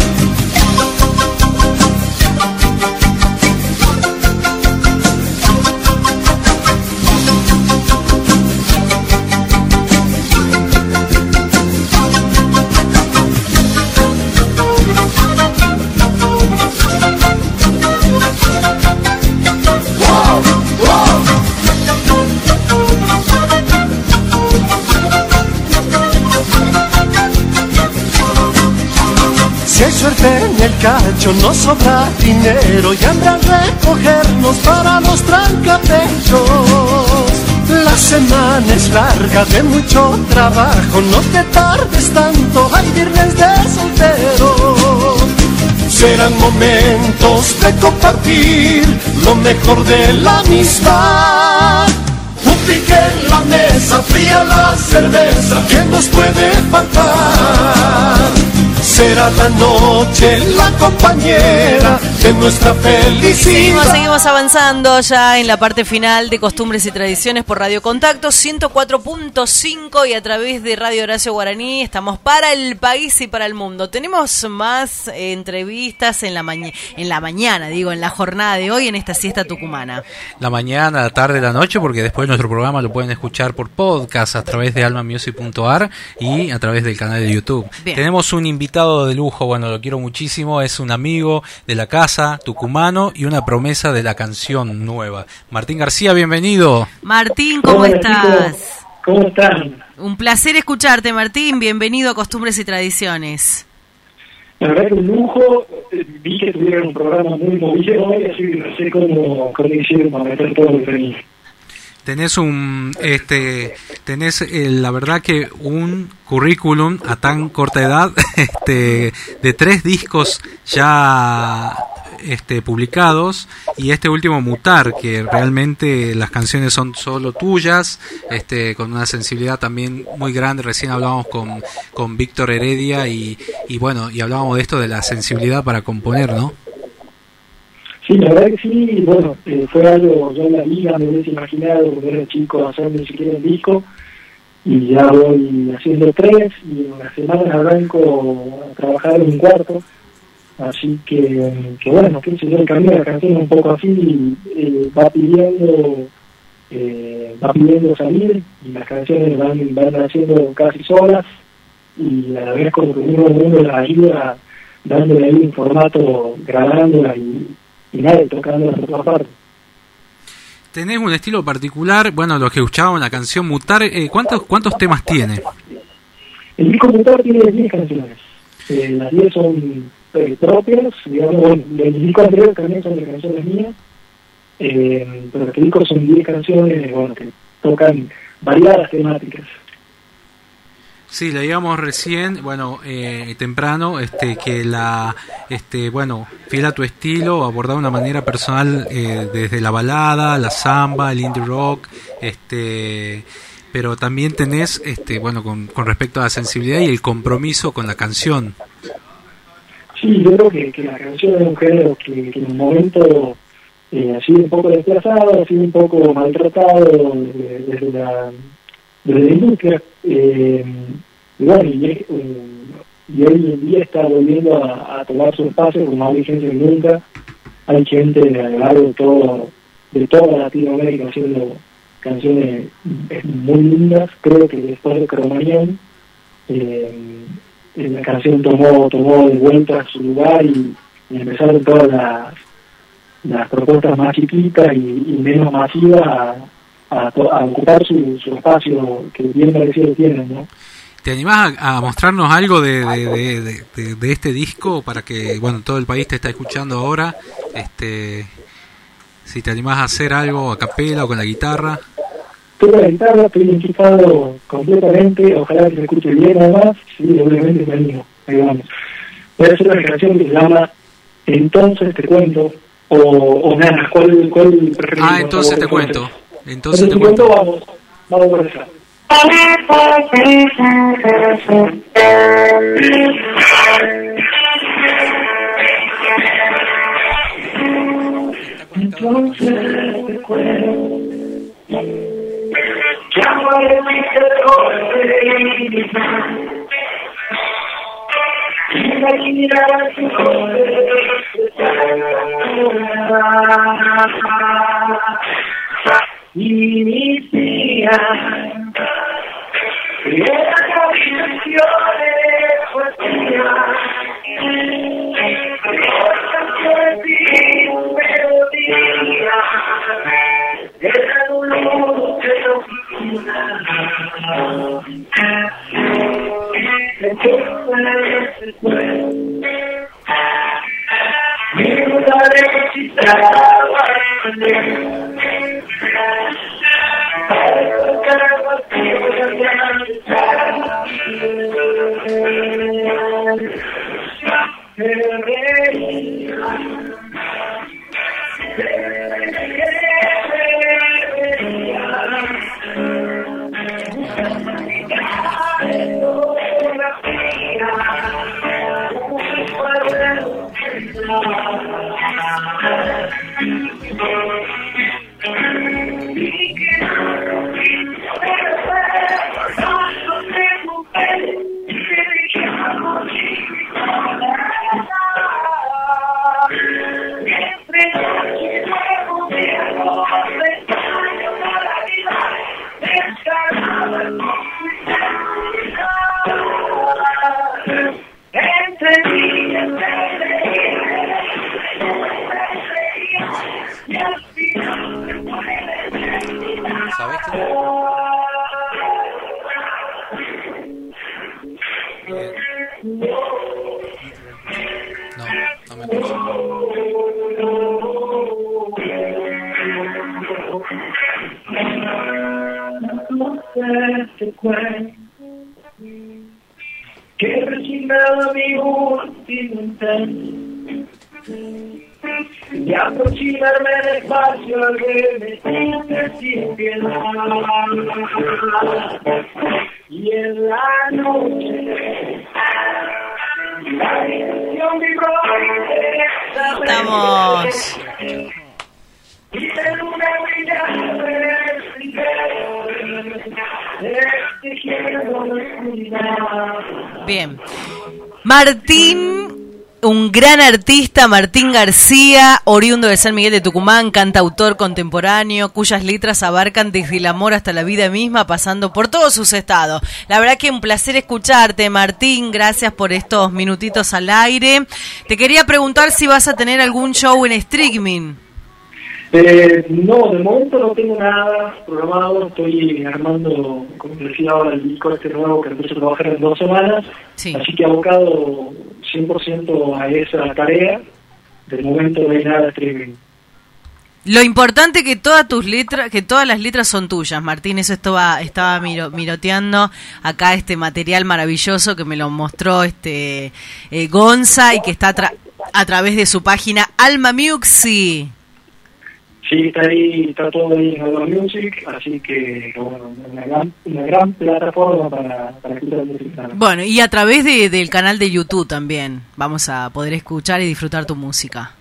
El cacho, no sobra dinero y anda a recogernos para los trancapechos. La semana es larga de mucho trabajo, no te tardes tanto, hay viernes de soltero. Serán momentos de compartir lo mejor de la amistad. Un en la mesa, fría la cerveza, que nos puede faltar? Será la noche la compañera de nuestra felicidad. Seguimos, seguimos avanzando ya en la parte final de Costumbres y Tradiciones por Radio Contacto 104.5 y a través de Radio Horacio Guaraní. Estamos para el país y para el mundo. Tenemos más eh, entrevistas en la, en la mañana, digo, en la jornada de hoy en esta siesta tucumana. La mañana, la tarde, la noche, porque después nuestro programa lo pueden escuchar por podcast a través de almamusic.ar y a través del canal de YouTube. Bien. Tenemos un invitado de lujo, bueno, lo quiero muchísimo, es un amigo de la casa, tucumano, y una promesa de la canción nueva. Martín García, bienvenido. Martín, ¿cómo Hola, estás? chicos. ¿Cómo están? Un placer escucharte, Martín. Bienvenido a Costumbres y Tradiciones. La verdad que un lujo. Eh, Vi que tuvieron un programa muy movido hoy, así que no sé cómo, cómo hicieron para meter todo que tenía. Tenés un, este, tenés eh, la verdad que un currículum a tan corta edad, este, de tres discos ya, este, publicados y este último Mutar, que realmente las canciones son solo tuyas, este, con una sensibilidad también muy grande. Recién hablábamos con, con Víctor Heredia y, y bueno, y hablábamos de esto de la sensibilidad para componer, ¿no? Sí, la verdad que sí, bueno, eh, fue algo, yo en la liga me hubiese imaginado cuando era chico hacer ni siquiera un disco y ya voy haciendo tres y en una semana arranco a trabajar en un cuarto, así que, que bueno, que el camino de la canción un poco así, eh, va pidiendo eh, va pidiendo salir y las canciones van, van haciendo casi solas y a la vez como que uno, uno las ayuda dándole ahí un formato, grabándola y, y nada, y tocándola por todas partes. Tenés un estilo particular, bueno, los que escuchaban la canción Mutar, eh, ¿cuántos, ¿cuántos temas tiene? El disco Mutar tiene 10 canciones. Eh, las 10 son eh, propias, digamos, bueno, los discos anteriores también son de canciones mías, eh, pero los discos son 10 canciones, bueno, que tocan variadas temáticas. Sí, leíamos recién, bueno, eh, temprano, este, que la, este, bueno, fiel a tu estilo, abordar de una manera personal eh, desde la balada, la samba, el indie rock, este, pero también tenés, este, bueno, con, con respecto a la sensibilidad y el compromiso con la canción. Sí, yo creo que, que la canción es un género que, en un momento eh, ha sido un poco desplazado, ha sido un poco maltratado desde la, desde industria. Eh, y bueno, eh, y hoy en día está volviendo a, tomar su espacio con más vigencia que nunca. Hay gente a lo largo de, todo, de toda Latinoamérica haciendo canciones muy lindas. Creo que después de Cromañón, eh, la canción tomó, tomó de vuelta su lugar y, y empezaron todas las, propuestas más chiquitas y, y menos masivas a, ocupar su, su espacio que bien merecido tienen, ¿no? ¿Te animás a, a mostrarnos algo de, de, este disco para que, bueno, todo el país te está escuchando ahora? Este, si te animás a hacer algo a capela o con la guitarra. Toco la guitarra, estoy enchufado completamente, ojalá que se escuche bien además, sí, obviamente me animo, ahí vamos. Voy a hacer una canción que se llama Entonces te cuento, o, o nada, ¿cuál, cuál Ah, entonces te cuento. Entonces te cuento. vamos, vamos por esa. Entonces te cuento que amor de mi y la mirada tu Martín, un gran artista, Martín García, oriundo de San Miguel de Tucumán, cantautor contemporáneo, cuyas letras abarcan desde el amor hasta la vida misma, pasando por todos sus estados. La verdad que un placer escucharte, Martín. Gracias por estos minutitos al aire. Te quería preguntar si vas a tener algún show en streaming. Eh, no, de momento no tengo nada programado, estoy armando, como decía ahora, el disco este nuevo que empiezo a trabajar en dos semanas, así que abocado 100% a esa tarea, de momento no hay nada streaming. Lo importante que todas tus letras, que todas las letras son tuyas, Martín. Eso estaba, estaba miroteando acá este material maravilloso que me lo mostró este eh, Gonza y que está a través de su página Alma Muxi. Sí, está ahí, está todo ahí en Alma Music, así que bueno, una gran, una gran plataforma para, para escuchar música. Bueno, y a través de, del canal de YouTube también vamos a poder escuchar y disfrutar tu música.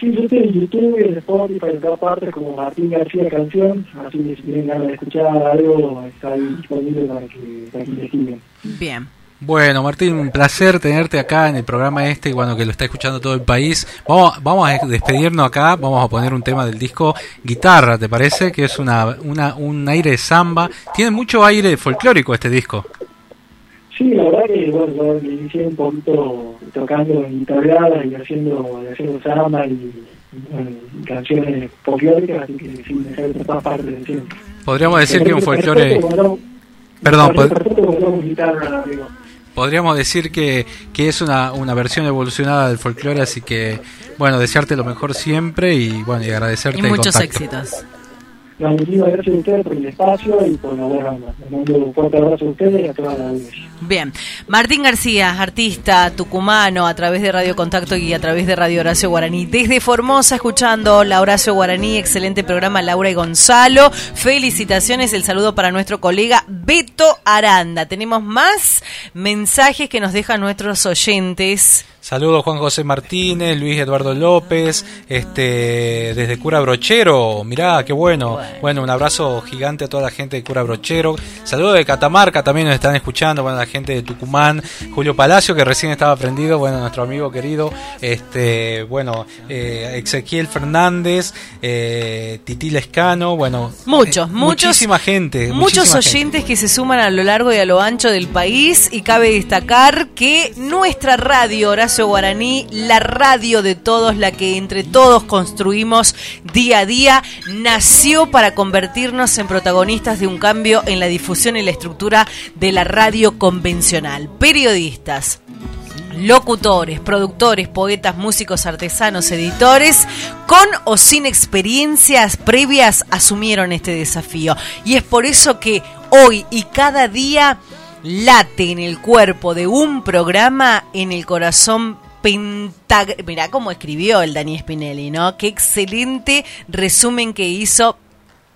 Sí, yo estoy en YouTube y en Spotify en todas partes como Martín García Canción, así que si tienen ganas de escuchar algo, está ahí disponible para que, para que investiguen. Bien. Bueno, Martín, un placer tenerte acá en el programa este, bueno, que lo está escuchando todo el país. Vamos, vamos a despedirnos acá, vamos a poner un tema del disco Guitarra, ¿te parece? Que es una, una, un aire de samba. Tiene mucho aire folclórico este disco. Sí, la verdad que bueno, yo inicié un poquito tocando guitarra y haciendo, haciendo samba y, canciones folclóricas, así que sí, me sale todas partes de siempre. Podríamos decir que un folclore... Perdón, podríamos decir que, que es una, una versión evolucionada del folclore, así que, bueno, desearte lo mejor siempre y, bueno, y agradecerte y muchos éxitos. Gracias a ustedes por el espacio y por la buena onda. un fuerte abrazo a ustedes y a toda la audiencia. Bien, Martín García, artista tucumano a través de Radio Contacto y a través de Radio Horacio Guaraní. Desde Formosa, escuchando la Horacio Guaraní, excelente programa Laura y Gonzalo. Felicitaciones, el saludo para nuestro colega Beto Aranda. Tenemos más mensajes que nos dejan nuestros oyentes. Saludos Juan José Martínez, Luis Eduardo López, este desde Cura Brochero, mirá, qué bueno. bueno. un abrazo gigante a toda la gente de Cura Brochero. Saludos de Catamarca, también nos están escuchando, bueno, la gente de Tucumán, Julio Palacio, que recién estaba prendido, bueno, nuestro amigo querido, este, bueno, eh, Ezequiel Fernández, eh, Titi Lescano, bueno. Muchos, eh, muchos. Muchísima gente. Muchos oyentes que se suman a lo largo y a lo ancho del país y cabe destacar que nuestra radio, Horacio Guaraní, la radio de todos, la que entre todos construimos día a día, nació para convertirnos en protagonistas de un cambio en la difusión y la estructura de la radio convencional. Periodistas, locutores, productores, poetas, músicos, artesanos, editores, con o sin experiencias previas, asumieron este desafío. Y es por eso que hoy y cada día late en el cuerpo de un programa en el corazón pentagrama. Mirá cómo escribió el Dani Spinelli, ¿no? Qué excelente resumen que hizo.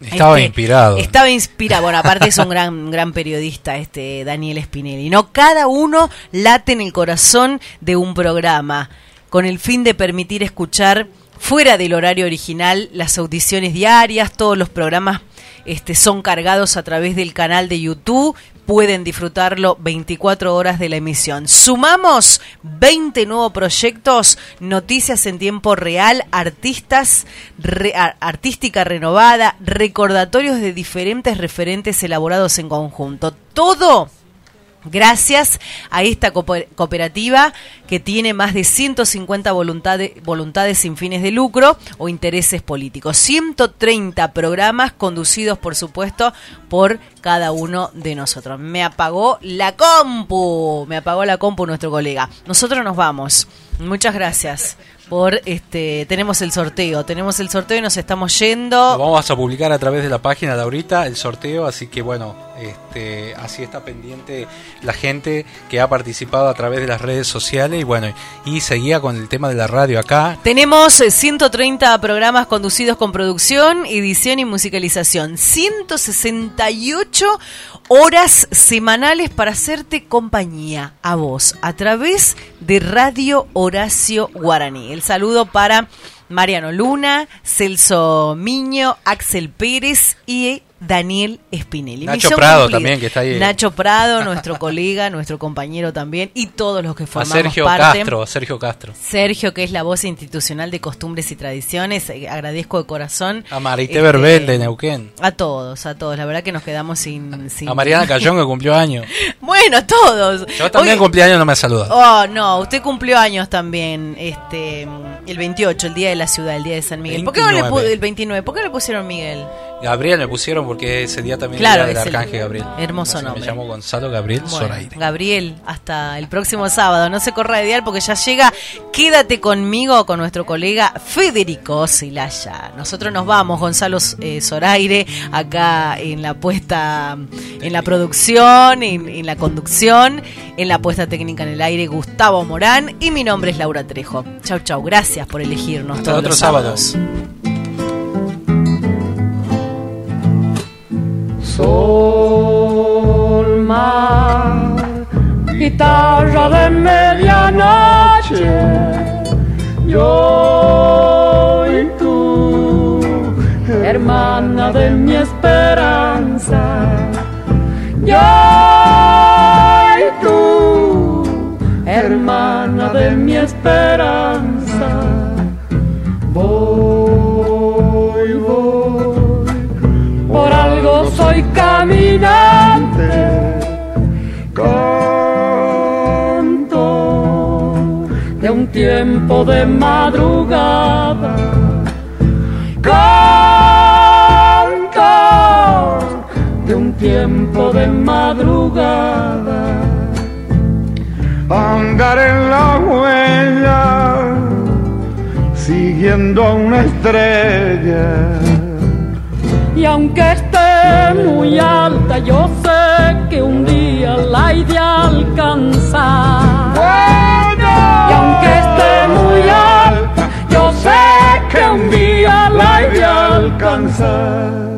Estaba este, inspirado. Estaba inspirado. Bueno, aparte es un gran, gran periodista, este Daniel Spinelli. ¿no? Cada uno late en el corazón de un programa, con el fin de permitir escuchar fuera del horario original las audiciones diarias, todos los programas este, son cargados a través del canal de YouTube pueden disfrutarlo 24 horas de la emisión. Sumamos 20 nuevos proyectos, noticias en tiempo real, artistas, artística renovada, recordatorios de diferentes referentes elaborados en conjunto. Todo Gracias a esta cooperativa que tiene más de 150 voluntades, voluntades sin fines de lucro o intereses políticos. 130 programas conducidos, por supuesto, por cada uno de nosotros. Me apagó la compu, me apagó la compu nuestro colega. Nosotros nos vamos. Muchas gracias por este tenemos el sorteo, tenemos el sorteo y nos estamos yendo. Lo vamos a publicar a través de la página de ahorita el sorteo, así que bueno, este así está pendiente la gente que ha participado a través de las redes sociales y bueno, y seguía con el tema de la radio acá. Tenemos 130 eh, programas conducidos con producción, edición y musicalización, 168 horas semanales para hacerte compañía a vos a través de Radio Horacio Guaraní. El saludo para Mariano Luna, Celso Miño, Axel Pérez y Daniel Spinelli. Nacho Prado también, que está ahí. Nacho Prado, nuestro colega, nuestro compañero también, y todos los que formamos Sergio Castro, Sergio Castro. Sergio, que es la voz institucional de costumbres y tradiciones, eh, agradezco de corazón. A Marité este, Verbel de Neuquén. A todos, a todos, la verdad que nos quedamos sin... sin... A Mariana Cayón que cumplió años. bueno, todos. Yo también cumplí años, no me saludado. Oh, no, usted cumplió años también, este... El 28, el día de la ciudad, el día de San Miguel. ¿Por qué no le pu- 29. el 29? ¿Por qué le pusieron Miguel? Gabriel me pusieron porque ese día también Claro, era el- arcángel Gabriel. hermoso Así nombre. Me llamo Gonzalo Gabriel Bueno, Zoraire. Gabriel, hasta el próximo sábado. No se corra de dial porque ya llega. Quédate conmigo con nuestro colega Federico Silaya. Nosotros nos vamos, Gonzalo eh, Zoraire, acá en la puesta, en la producción, en, en la conducción, en la puesta técnica en el aire, Gustavo Morán. Y mi nombre es Laura Trejo. Chau, chau. Gracias por elegirnos Hasta todos otro los sábado. Sol, mar, guitarra de medianoche, yo y tú, hermana de mi esperanza, yo y tú, hermana de mi esperanza, voy, caminante. Canto de un tiempo de madrugada. Canto de un tiempo de madrugada. andar en la huella, siguiendo a una estrella. Y aunque muy alta, yo sé que un día la he de alcanzar. Y aunque esté muy alta, yo sé que un día la he de alcanzar.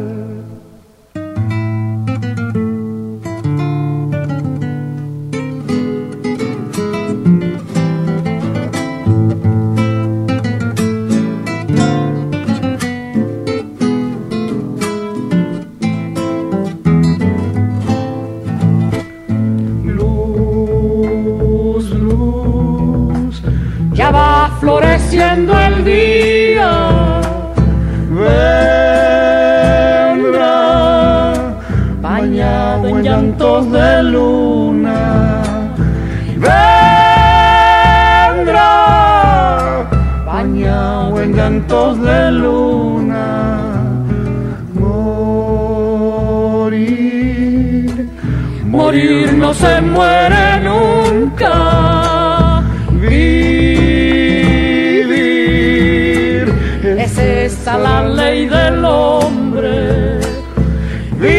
Floreciendo el día. Vendrá bañado en llantos de luna. Vendrá bañado en llantos de luna. Morir, morir no se muere nunca. Esa la ley del hombre. Vivir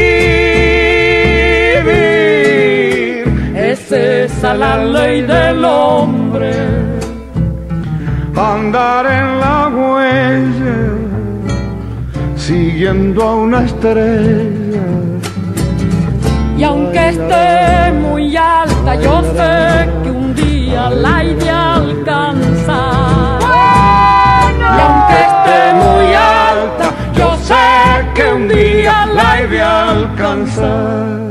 es esa la ley del hombre. andar en la huella, siguiendo a una estrella. Y aunque esté muy alta, yo sé que un día la he de alcanzar. Y aunque esté muy que un día la he de alcanzar.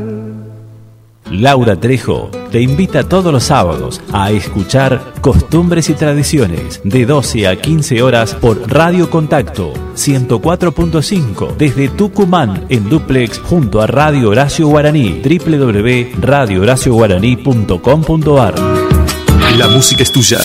Laura Trejo te invita todos los sábados a escuchar Costumbres y Tradiciones de 12 a 15 horas por Radio Contacto 104.5 desde Tucumán en duplex junto a Radio Horacio Guaraní www.radiohoracioguaraní.com.ar La música es tuya.